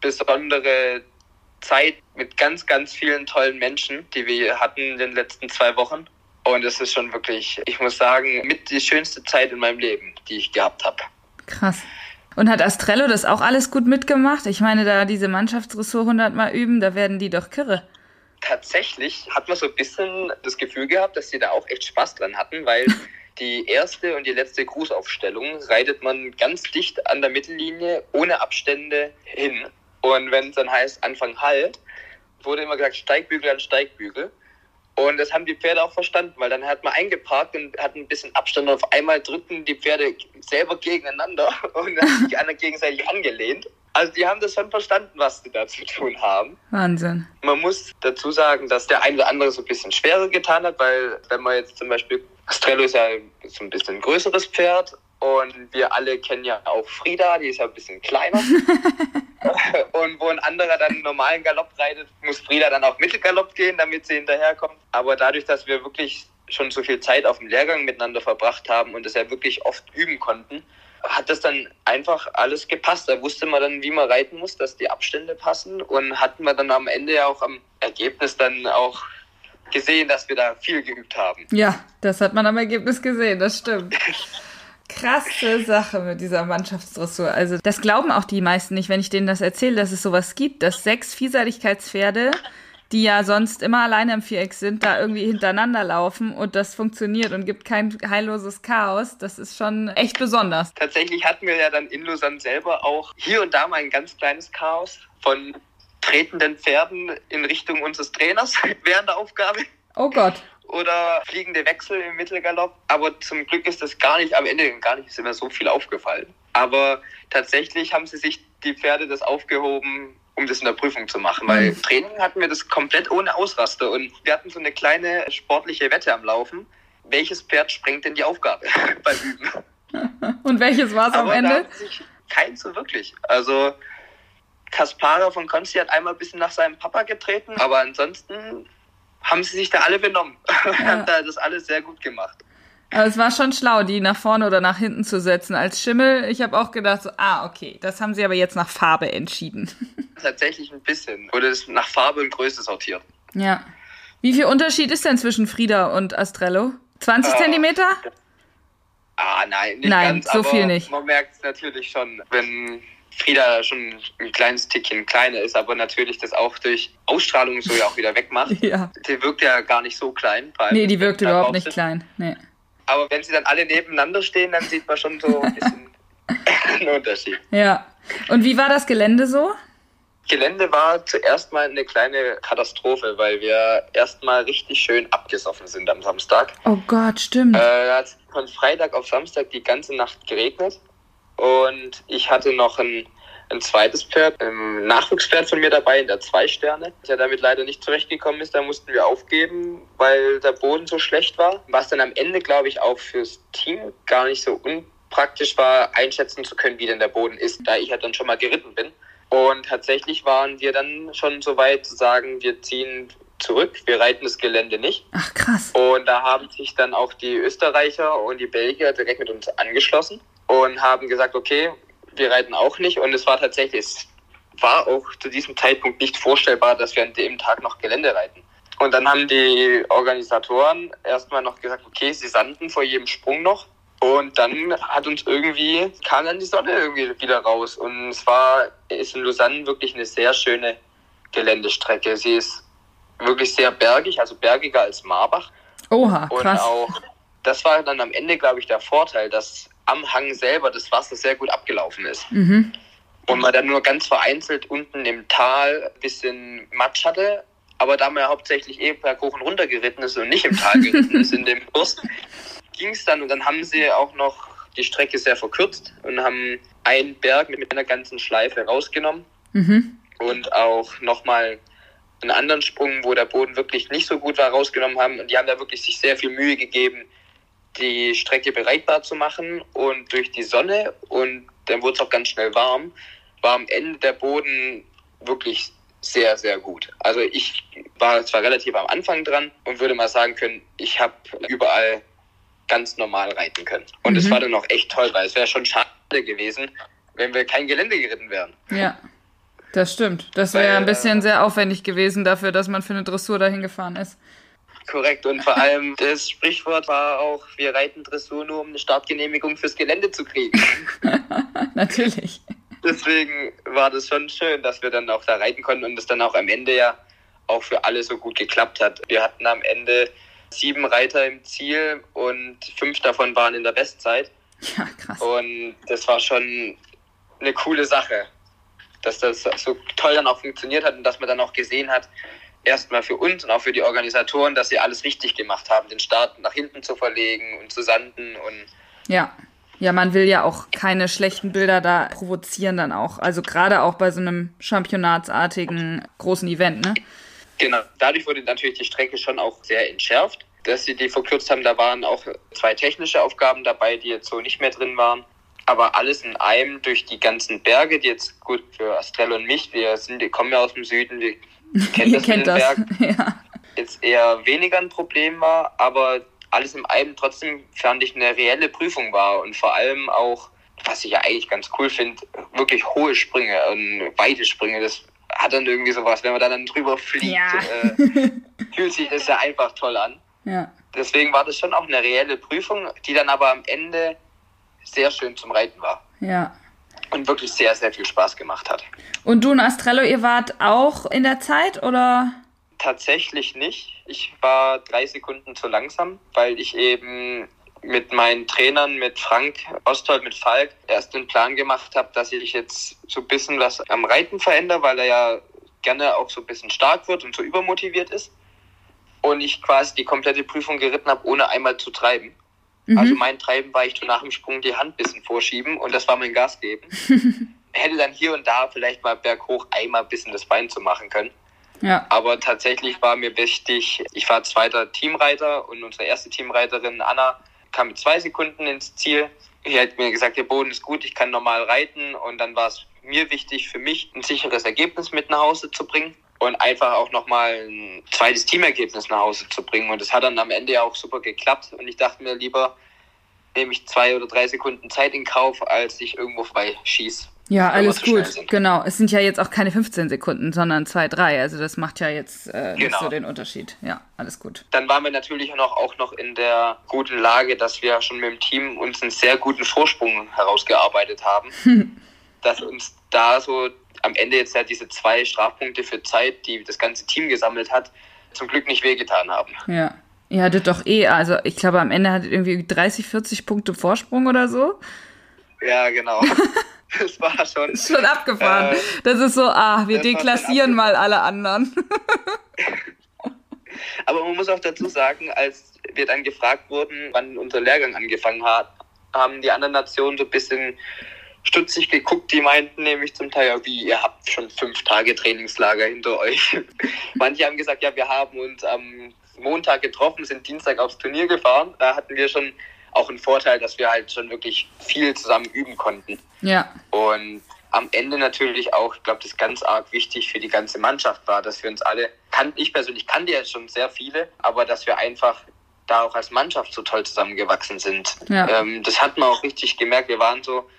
besondere Zeit mit ganz, ganz vielen tollen Menschen, die wir hatten in den letzten zwei Wochen. Und es ist schon wirklich, ich muss sagen, mit die schönste Zeit in meinem Leben, die ich gehabt habe. Krass. Und hat Astrello das auch alles gut mitgemacht? Ich meine, da diese Mannschaftsressort 100 Mal üben, da werden die doch kirre. Tatsächlich hat man so ein bisschen das Gefühl gehabt, dass sie da auch echt Spaß dran hatten, weil Die erste und die letzte Grußaufstellung reitet man ganz dicht an der Mittellinie, ohne Abstände hin. Und wenn es dann heißt Anfang Halt, wurde immer gesagt Steigbügel an Steigbügel. Und das haben die Pferde auch verstanden, weil dann hat man eingeparkt und hat ein bisschen Abstand und auf einmal drückten die Pferde selber gegeneinander und haben sich alle gegenseitig angelehnt. Also die haben das schon verstanden, was sie da zu tun haben. Wahnsinn. Man muss dazu sagen, dass der eine oder andere so ein bisschen schwerer getan hat, weil wenn man jetzt zum Beispiel Strello ist ja so ein bisschen größeres Pferd und wir alle kennen ja auch Frieda, die ist ja ein bisschen kleiner. und wo ein anderer dann normalen Galopp reitet, muss Frieda dann auf Mittelgalopp gehen, damit sie hinterherkommt. Aber dadurch, dass wir wirklich schon so viel Zeit auf dem Lehrgang miteinander verbracht haben und das ja wirklich oft üben konnten, hat das dann einfach alles gepasst. Da wusste man dann, wie man reiten muss, dass die Abstände passen und hatten wir dann am Ende ja auch am Ergebnis dann auch gesehen, dass wir da viel geübt haben. Ja, das hat man am Ergebnis gesehen, das stimmt. Krasse Sache mit dieser Mannschaftsdressur. Also das glauben auch die meisten nicht, wenn ich denen das erzähle, dass es sowas gibt, dass sechs Vielseitigkeitspferde, die ja sonst immer alleine im Viereck sind, da irgendwie hintereinander laufen und das funktioniert und gibt kein heilloses Chaos. Das ist schon echt besonders. Tatsächlich hatten wir ja dann in Lausanne selber auch hier und da mal ein ganz kleines Chaos von tretenden Pferden in Richtung unseres Trainers während der Aufgabe. Oh Gott oder fliegende Wechsel im Mittelgalopp. Aber zum Glück ist das gar nicht am Ende gar nicht ist immer so viel aufgefallen. Aber tatsächlich haben sie sich die Pferde das aufgehoben, um das in der Prüfung zu machen. Weil im mhm. Training hatten wir das komplett ohne Ausraster und wir hatten so eine kleine sportliche Wette am Laufen. Welches Pferd sprengt denn die Aufgabe beim Üben? Und welches war es am Ende? kein so wirklich. Also Kaspara von Konsti hat einmal ein bisschen nach seinem Papa getreten, aber ansonsten haben sie sich da alle benommen. Ja. haben da das alles sehr gut gemacht. Aber es war schon schlau, die nach vorne oder nach hinten zu setzen als Schimmel. Ich habe auch gedacht, so, ah, okay, das haben sie aber jetzt nach Farbe entschieden. Tatsächlich ein bisschen. Wurde es nach Farbe und Größe sortiert. Ja. Wie viel Unterschied ist denn zwischen Frieda und Astrello? 20 äh, Zentimeter? Ah, nein, nicht nein, ganz. so viel nicht. Man merkt es natürlich schon, wenn Frieda schon ein kleines Tickchen kleiner ist, aber natürlich das auch durch Ausstrahlung so ja auch wieder wegmacht. ja. Die wirkt ja gar nicht so klein. Nee, die wirkt überhaupt nicht klein. Nee. Aber wenn sie dann alle nebeneinander stehen, dann sieht man schon so ein bisschen einen Unterschied. Ja. Und wie war das Gelände so? Gelände war zuerst mal eine kleine Katastrophe, weil wir erstmal richtig schön abgesoffen sind am Samstag. Oh Gott, stimmt. Äh, hat von Freitag auf Samstag die ganze Nacht geregnet. Und ich hatte noch ein, ein zweites Pferd, ein Nachwuchspferd von mir dabei in der zwei Sterne, der damit leider nicht zurechtgekommen ist. Da mussten wir aufgeben, weil der Boden so schlecht war. Was dann am Ende, glaube ich, auch fürs Team gar nicht so unpraktisch war, einschätzen zu können, wie denn der Boden ist, da ich ja dann schon mal geritten bin. Und tatsächlich waren wir dann schon so weit zu sagen, wir ziehen zurück, wir reiten das Gelände nicht. Ach krass. Und da haben sich dann auch die Österreicher und die Belgier direkt mit uns angeschlossen und haben gesagt, okay, wir reiten auch nicht. Und es war tatsächlich, es war auch zu diesem Zeitpunkt nicht vorstellbar, dass wir an dem Tag noch Gelände reiten. Und dann haben die Organisatoren erstmal noch gesagt, okay, sie sanden vor jedem Sprung noch. Und dann hat uns irgendwie, kam dann die Sonne irgendwie wieder raus. Und es war, ist in Lausanne wirklich eine sehr schöne Geländestrecke. Sie ist wirklich sehr bergig, also bergiger als Marbach. Oha, krass. Und auch, das war dann am Ende, glaube ich, der Vorteil, dass am Hang selber das Wasser sehr gut abgelaufen ist. Mhm. Und man dann nur ganz vereinzelt unten im Tal ein bisschen Matsch hatte. Aber da man ja hauptsächlich eh per Kuchen runtergeritten ist und nicht im Tal geritten ist in dem Kurs, ging es dann. Und dann haben sie auch noch die Strecke sehr verkürzt und haben einen Berg mit einer ganzen Schleife rausgenommen. Mhm. Und auch nochmal einen anderen Sprung, wo der Boden wirklich nicht so gut war, rausgenommen haben. Und die haben da wirklich sich sehr viel Mühe gegeben, die Strecke bereitbar zu machen und durch die Sonne und dann wurde es auch ganz schnell warm, war am Ende der Boden wirklich sehr, sehr gut. Also ich war zwar relativ am Anfang dran und würde mal sagen können, ich habe überall ganz normal reiten können. Und es mhm. war dann auch echt toll, weil es wäre schon schade gewesen, wenn wir kein Gelände geritten wären. Ja, das stimmt. Das wäre ein bisschen äh, sehr aufwendig gewesen dafür, dass man für eine Dressur dahin gefahren ist. Korrekt. Und vor allem das Sprichwort war auch, wir reiten Dressur nur, um eine Startgenehmigung fürs Gelände zu kriegen. Natürlich. Deswegen war das schon schön, dass wir dann auch da reiten konnten und es dann auch am Ende ja auch für alle so gut geklappt hat. Wir hatten am Ende sieben Reiter im Ziel und fünf davon waren in der Bestzeit. Ja, krass. Und das war schon eine coole Sache, dass das so toll dann auch funktioniert hat und dass man dann auch gesehen hat, erstmal für uns und auch für die Organisatoren, dass sie alles richtig gemacht haben, den Start nach hinten zu verlegen und zu sanden und ja. Ja, man will ja auch keine schlechten Bilder da provozieren dann auch. Also gerade auch bei so einem championatsartigen großen Event, ne? Genau. Dadurch wurde natürlich die Strecke schon auch sehr entschärft, dass sie die verkürzt haben. Da waren auch zwei technische Aufgaben dabei, die jetzt so nicht mehr drin waren. Aber alles in einem durch die ganzen Berge, die jetzt gut für Astrell und mich, wir sind, wir kommen ja aus dem Süden, wir kennt das, kennt das. ja. jetzt eher weniger ein Problem war, aber alles in allem trotzdem, fand ich, eine reelle Prüfung war und vor allem auch, was ich ja eigentlich ganz cool finde, wirklich hohe Sprünge und weite Sprünge. Das hat dann irgendwie sowas, wenn man da dann drüber fliegt, Ja. äh, fühlt sich das ja einfach toll an. Ja. Deswegen war das schon auch eine reelle Prüfung, die dann aber am Ende sehr schön zum Reiten war Ja. Und wirklich sehr, sehr viel Spaß gemacht hat. Und du und Astrello, ihr wart auch in der Zeit oder? Tatsächlich nicht. Ich war drei Sekunden zu langsam, weil ich eben mit meinen Trainern, mit Frank Osthold, mit Falk, erst den Plan gemacht habe, dass ich jetzt so ein bisschen was am Reiten verändere, weil er ja gerne auch so ein bisschen stark wird und so übermotiviert ist. Und ich quasi die komplette Prüfung geritten habe, ohne einmal zu treiben. Mhm. Also mein Treiben war, ich tu nach dem Sprung die Hand ein bisschen vorschieben und das war mein Gas geben. Hätte dann hier und da vielleicht mal berghoch einmal ein bisschen das Bein zu machen können. Ja. Aber tatsächlich war mir wichtig, ich war zweiter Teamreiter und unsere erste Teamreiterin Anna kam mit zwei Sekunden ins Ziel. Sie hat mir gesagt, der Boden ist gut, ich kann normal reiten und dann war es mir wichtig, für mich ein sicheres Ergebnis mit nach Hause zu bringen und einfach auch nochmal ein zweites Teamergebnis nach Hause zu bringen. Und das hat dann am Ende ja auch super geklappt und ich dachte mir lieber, nehme ich zwei oder drei Sekunden Zeit in Kauf, als ich irgendwo frei schieß. Ja, alles gut. Genau. Es sind ja jetzt auch keine 15 Sekunden, sondern zwei, drei. Also das macht ja jetzt äh, nicht Genau. so den Unterschied. Ja, alles gut. Dann waren wir natürlich noch, auch noch in der guten Lage, dass wir schon mit dem Team uns einen sehr guten Vorsprung herausgearbeitet haben. dass uns da so am Ende jetzt ja diese zwei Strafpunkte für Zeit, die das ganze Team gesammelt hat, zum Glück nicht wehgetan haben. Ja. Ihr hattet doch eh, also ich glaube am Ende hattet irgendwie 30, 40 Punkte Vorsprung oder so. Ja, genau. das war schon. Ist schon abgefahren. Äh, das ist so, ah, wir deklassieren mal alle anderen. Aber man muss auch dazu sagen, als wir dann gefragt wurden, wann unser Lehrgang angefangen hat, haben die anderen Nationen so ein bisschen stutzig geguckt. Die meinten nämlich zum Teil, ja, wie, ihr habt schon fünf Tage Trainingslager hinter euch. Manche haben gesagt, ja, wir haben uns am Montag getroffen, sind Dienstag aufs Turnier gefahren. Da hatten wir schon auch einen Vorteil, dass wir halt schon wirklich viel zusammen üben konnten. Ja, Und am Ende natürlich auch, ich glaube, das ganz arg wichtig für die ganze Mannschaft war, dass wir uns alle, kann, ich persönlich kannte jetzt schon sehr viele, aber dass wir einfach da auch als Mannschaft so toll zusammengewachsen sind. Ja. Ähm, das hat man auch richtig gemerkt. Wir waren so,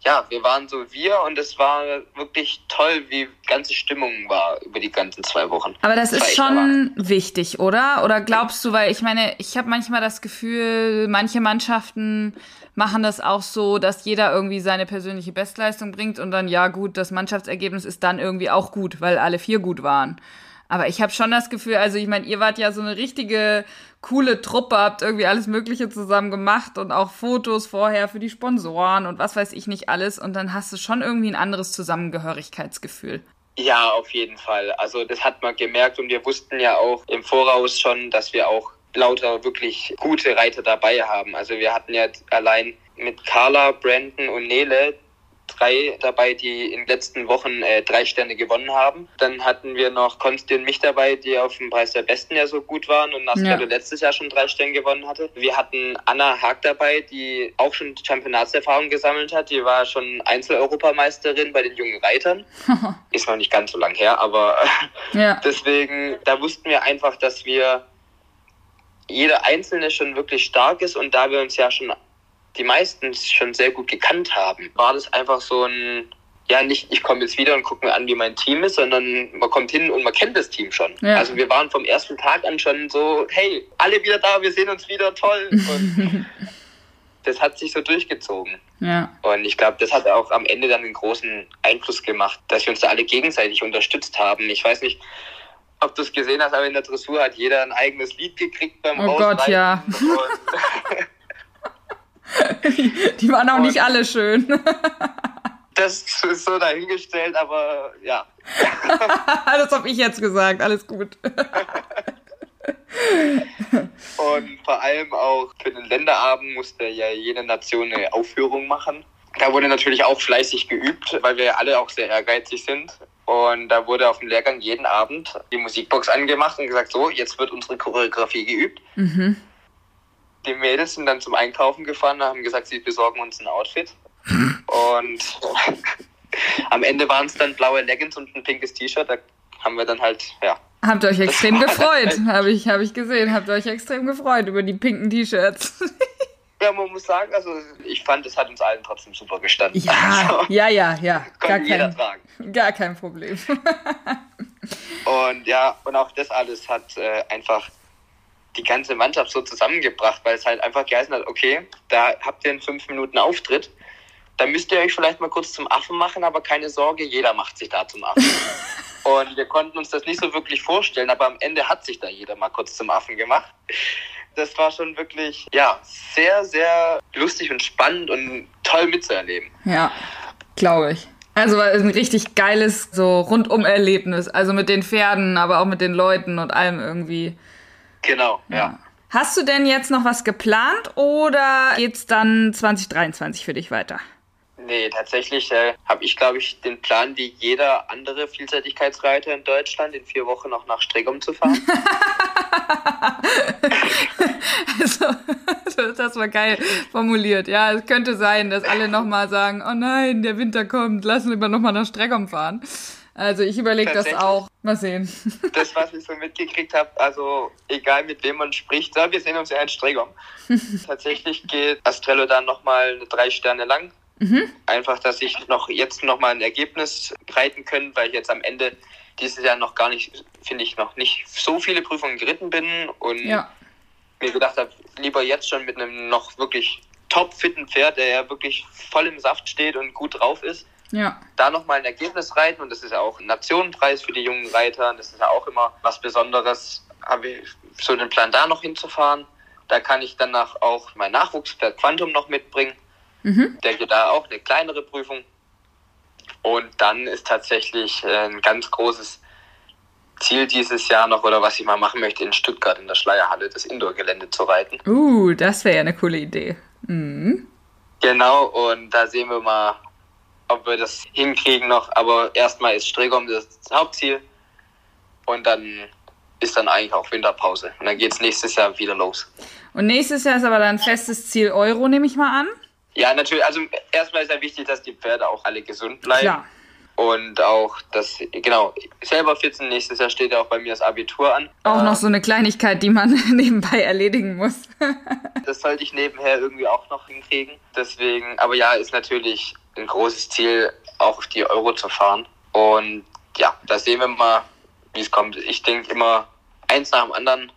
ja, wir waren so wir und es war wirklich toll, wie die ganze Stimmung war über die ganzen zwei Wochen. aber das war ist schon wichtig, oder? Oder glaubst du, weil ich meine, ich habe manchmal das Gefühl, manche Mannschaften machen das auch so, dass jeder irgendwie seine persönliche Bestleistung bringt und dann, ja gut, das Mannschaftsergebnis ist dann irgendwie auch gut, weil alle vier gut waren. Aber ich habe schon das Gefühl, also ich meine, ihr wart ja so eine richtige coole Truppe, habt irgendwie alles Mögliche zusammen gemacht und auch Fotos vorher für die Sponsoren und was weiß ich nicht alles. Und dann hast du schon irgendwie ein anderes Zusammengehörigkeitsgefühl. Ja, auf jeden Fall. Also das hat man gemerkt und wir wussten ja auch im Voraus schon, dass wir auch lauter wirklich gute Reiter dabei haben. Also wir hatten ja allein mit Carla, Brandon und Nele drei dabei, die in den letzten Wochen äh, drei Sterne gewonnen haben. Dann hatten wir noch Konsti und mich dabei, die auf dem Preis der Besten ja so gut waren und Nascado Ja. letztes Jahr schon drei Sterne gewonnen hatte. Wir hatten Anna Haag dabei, die auch schon Championatserfahrung gesammelt hat. Die war schon Einzel-Europameisterin bei den jungen Reitern. Ist noch nicht ganz so lang her, aber Ja, deswegen, da wussten wir einfach, dass wir jeder Einzelne schon wirklich stark ist und da wir uns ja schon die meisten schon sehr gut gekannt haben, war das einfach so ein, ja nicht, ich komme jetzt wieder und gucke mir an, wie mein Team ist, sondern man kommt hin und man kennt das Team schon. Ja. Also wir waren vom ersten Tag an schon so, hey, alle wieder da, wir sehen uns wieder, toll. Und das hat sich so durchgezogen. ja. Und ich glaube, das hat auch am Ende dann einen großen Einfluss gemacht, dass wir uns da alle gegenseitig unterstützt haben. Ich weiß nicht, ob du es gesehen hast, aber in der Dressur hat jeder ein eigenes Lied gekriegt beim Oh Gott, ja. Die waren auch nicht Und- alle schön. das ist so dahingestellt, aber ja. das habe ich jetzt gesagt. Alles gut. Und vor allem auch für den Länderabend musste ja jede Nation eine Aufführung machen. Da wurde natürlich auch fleißig geübt, weil wir alle auch sehr ehrgeizig sind. Und da wurde auf dem Lehrgang jeden Abend die Musikbox angemacht und gesagt, so, jetzt wird unsere Choreografie geübt. Mhm. Die Mädels sind dann zum Einkaufen gefahren, haben gesagt, sie besorgen uns ein Outfit. Und am Ende waren es dann blaue Leggings und ein pinkes T-Shirt. Da haben wir dann halt, ja, Habt ihr euch extrem gefreut, habe ich, hab ich gesehen. Habt ihr euch extrem gefreut über die pinken T-Shirts. Ja, man muss sagen, also ich fand, es hat uns allen trotzdem super gestanden. Ja, also, ja, ja, ja. Gar jeder kein, tragen. gar kein Problem. Und ja, und auch das alles hat äh, einfach die ganze Mannschaft so zusammengebracht, weil es halt einfach geheißen hat, okay, da habt ihr einen fünf Minuten Auftritt, da müsst ihr euch vielleicht mal kurz zum Affen machen, aber keine Sorge, jeder macht sich da zum Affen. und wir konnten uns das nicht so wirklich vorstellen, aber am Ende hat sich da jeder mal kurz zum Affen gemacht. Das war schon wirklich, ja, sehr, sehr lustig und spannend und toll mitzuerleben. Ja, glaube ich. Also war es ein richtig geiles so Rundum-Erlebnis. Also mit den Pferden, aber auch mit den Leuten und allem irgendwie. Genau, ja. Hast du denn jetzt noch was geplant oder geht's dann 2023 für dich weiter? Nee, tatsächlich äh, habe ich, glaube ich, den Plan, wie jeder andere Vielseitigkeitsreiter in Deutschland in vier Wochen noch nach Streckum zu fahren. also, das war geil formuliert. Ja, es könnte sein, dass alle nochmal sagen, oh nein, der Winter kommt, lassen wir nochmal nach Streckung fahren. Also ich überlege das auch. Mal sehen. Das, was ich so mitgekriegt habe, also egal mit wem man spricht, ja, wir sehen uns ja in Streckung. Tatsächlich geht Astrello dann nochmal drei Sterne lang. Mhm. Einfach, dass ich noch jetzt nochmal ein Ergebnis reiten können, weil ich jetzt am Ende dieses Jahr noch gar nicht, finde ich, noch nicht so viele Prüfungen geritten bin und ja. mir gedacht habe, lieber jetzt schon mit einem noch wirklich topfitten Pferd, der ja wirklich voll im Saft steht und gut drauf ist, ja. da nochmal ein Ergebnis reiten und das ist ja auch ein Nationenpreis für die jungen Reiter, das ist ja auch immer was Besonderes, habe ich so den Plan da noch hinzufahren. Da kann ich danach auch mein Nachwuchspferd Quantum noch mitbringen. Mhm. Der geht da auch eine kleinere Prüfung. Und dann ist tatsächlich äh, ein ganz großes Ziel dieses Jahr noch oder was ich mal machen möchte, in Stuttgart in der Schleierhalle das Indoor-Gelände zu reiten. Uh, das wäre ja eine coole Idee. Mhm. Genau, und da sehen wir mal, ob wir das hinkriegen noch. Aber erstmal ist Stregom das Hauptziel und dann ist dann eigentlich auch Winterpause. Und dann geht es nächstes Jahr wieder los. Und nächstes Jahr ist aber dann festes Ziel Euro, nehme ich mal an? Ja, natürlich. Also erstmal ist ja wichtig, dass die Pferde auch alle gesund bleiben. Klar. Und auch das, genau, selber 14 nächstes Jahr steht ja auch bei mir das Abitur an. Auch noch so eine Kleinigkeit, die man nebenbei erledigen muss. das sollte ich nebenher irgendwie auch noch hinkriegen. Deswegen, aber ja, ist natürlich ein großes Ziel, auch auf die Euro zu fahren. Und ja, da sehen wir mal, wie es kommt. Ich denke immer eins nach dem anderen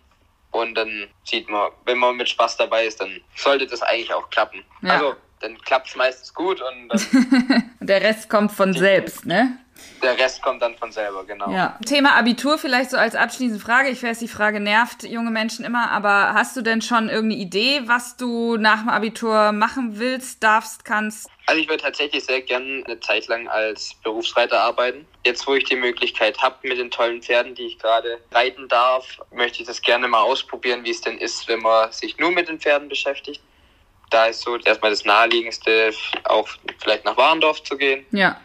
und dann sieht man, wenn man mit Spaß dabei ist, dann sollte das eigentlich auch klappen. Ja. Also dann klappt es meistens gut und dann der Rest kommt von selbst, ne? Der Rest kommt dann von selber, genau. Ja. Thema Abitur vielleicht so als abschließende Frage. Ich weiß, die Frage nervt junge Menschen immer, aber hast du denn schon irgendeine Idee, was du nach dem Abitur machen willst, darfst, kannst? Also ich würde tatsächlich sehr gerne eine Zeit lang als Berufsreiter arbeiten. Jetzt, wo ich die Möglichkeit habe mit den tollen Pferden, die ich gerade reiten darf, möchte ich das gerne mal ausprobieren, wie es denn ist, wenn man sich nur mit den Pferden beschäftigt da ist so erstmal das Naheliegendste, auch vielleicht nach Warendorf zu gehen. Ja.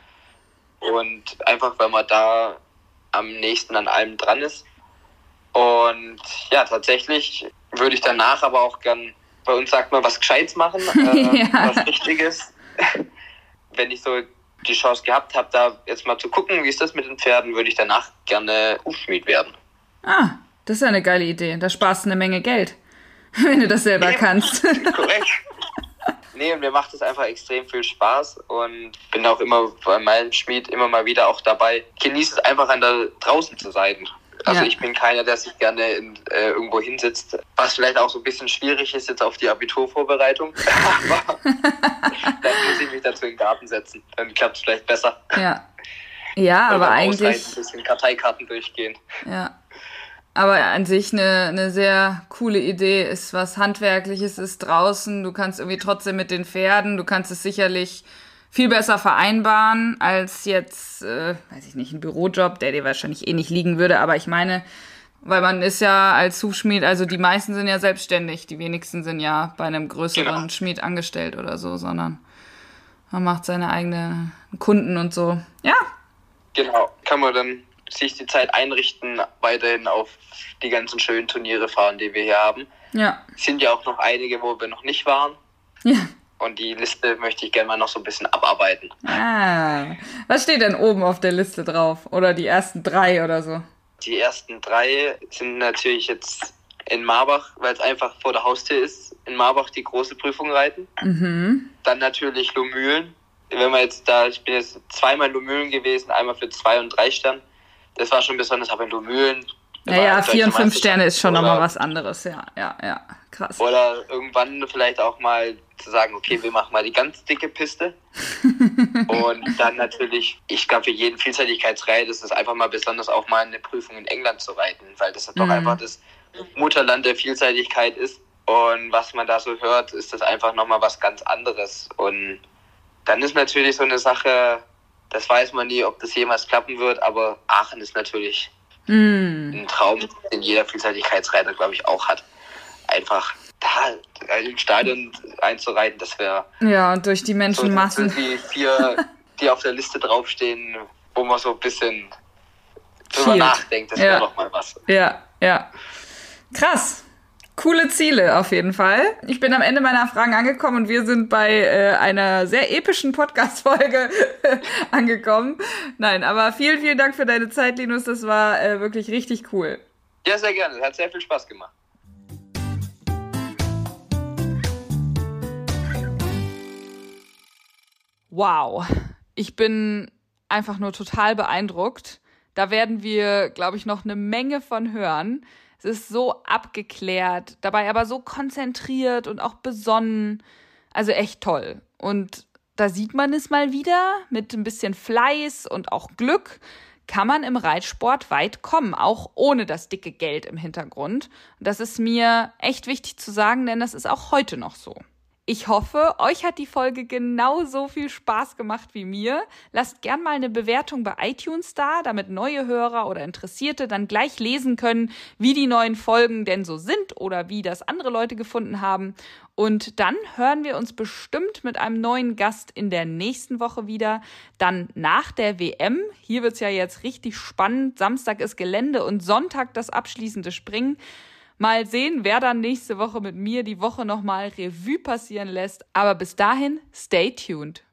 Und einfach, weil man da am nächsten an allem dran ist. Und ja, tatsächlich würde ich danach aber auch gern, bei uns sagt man, was Gescheites machen, äh, ja. was Richtiges. Wenn ich so die Chance gehabt habe, da jetzt mal zu gucken, wie ist das mit den Pferden, würde ich danach gerne Hufschmied werden. Ah, das ist ja eine geile Idee. Da sparst du eine Menge Geld, wenn du das selber nee, kannst. Korrekt. Nee, und mir macht es einfach extrem viel Spaß und bin auch immer bei meinem Schmied immer mal wieder auch dabei. Genieße es einfach an der draußen zu sein. Also ja. ich bin keiner, der sich gerne in, äh, irgendwo hinsitzt, was vielleicht auch so ein bisschen schwierig ist jetzt auf die Abiturvorbereitung. Aber dann muss ich mich dazu in den Garten setzen. Dann klappt es vielleicht besser. Ja. Ja, aber eigentlich. Ein bisschen Karteikarten durchgehen. Ja. Aber an sich eine, eine sehr coole Idee ist was Handwerkliches ist draußen. Du kannst irgendwie trotzdem mit den Pferden, du kannst es sicherlich viel besser vereinbaren als jetzt, äh, weiß ich nicht, ein Bürojob, der dir wahrscheinlich eh nicht liegen würde. Aber ich meine, weil man ist ja als Hufschmied, also die meisten sind ja selbstständig, die wenigsten sind ja bei einem größeren genau. Schmied angestellt oder so, sondern man macht seine eigenen Kunden und so. Ja. Genau, kann man dann sich die Zeit einrichten, weiterhin auf die ganzen schönen Turniere fahren, die wir hier haben. Ja. Sind ja auch noch einige, wo wir noch nicht waren. Ja. Und die Liste möchte ich gerne mal noch so ein bisschen abarbeiten. Ah. Was steht denn oben auf der Liste drauf? Oder die ersten drei oder so? Die ersten drei sind natürlich jetzt in Marbach, weil es einfach vor der Haustür ist, in Marbach die große Prüfung reiten. Mhm. Dann natürlich Lomühlen. Wenn man jetzt da, ich bin jetzt zweimal Lomühlen gewesen, einmal für zwei und drei Sterne. Das war schon besonders, aber in Lomühlen. Naja, vier und fünf Sterne ist schon nochmal was anderes, ja, ja, ja, krass. Oder irgendwann vielleicht auch mal zu sagen, okay, wir machen mal die ganz dicke Piste. und dann natürlich, ich glaube, für jeden Vielseitigkeitsreit ist es einfach mal besonders auch mal eine Prüfung in England zu reiten, weil das doch mhm. einfach das Mutterland der Vielseitigkeit ist. Und was man da so hört, ist das einfach nochmal was ganz anderes. Und dann ist natürlich so eine Sache, das weiß man nie, ob das jemals klappen wird, aber Aachen ist natürlich mm. ein Traum, den jeder Vielseitigkeitsreiter, glaube ich, auch hat. Einfach da im Stadion einzureiten, das wäre. Ja, durch die Menschenmassen. So die vier, die auf der Liste draufstehen, wo man so ein bisschen drüber nachdenkt, das ja. wäre doch mal was. Ja, ja. Krass. Coole Ziele auf jeden Fall. Ich bin am Ende meiner Fragen angekommen und wir sind bei äh, einer sehr epischen Podcast-Folge angekommen. Nein, aber vielen, vielen Dank für deine Zeit, Linus. Das war äh, wirklich richtig cool. Ja, sehr gerne. Hat sehr viel Spaß gemacht. Wow. Ich bin einfach nur total beeindruckt. Da werden wir, glaube ich, noch eine Menge von hören. Es ist so abgeklärt, dabei aber so konzentriert und auch besonnen. Also echt toll. Und da sieht man es mal wieder, mit ein bisschen Fleiß und auch Glück kann man im Reitsport weit kommen, auch ohne das dicke Geld im Hintergrund. Und das ist mir echt wichtig zu sagen, denn das ist auch heute noch so. Ich hoffe, euch hat die Folge genauso viel Spaß gemacht wie mir. Lasst gern mal eine Bewertung bei iTunes da, damit neue Hörer oder Interessierte dann gleich lesen können, wie die neuen Folgen denn so sind oder wie das andere Leute gefunden haben. Und dann hören wir uns bestimmt mit einem neuen Gast in der nächsten Woche wieder. Dann nach der WM. Hier wird's ja jetzt richtig spannend. Samstag ist Gelände und Sonntag das abschließende Springen. Mal sehen, wer dann nächste Woche mit mir die Woche nochmal Revue passieren lässt. Aber bis dahin, stay tuned.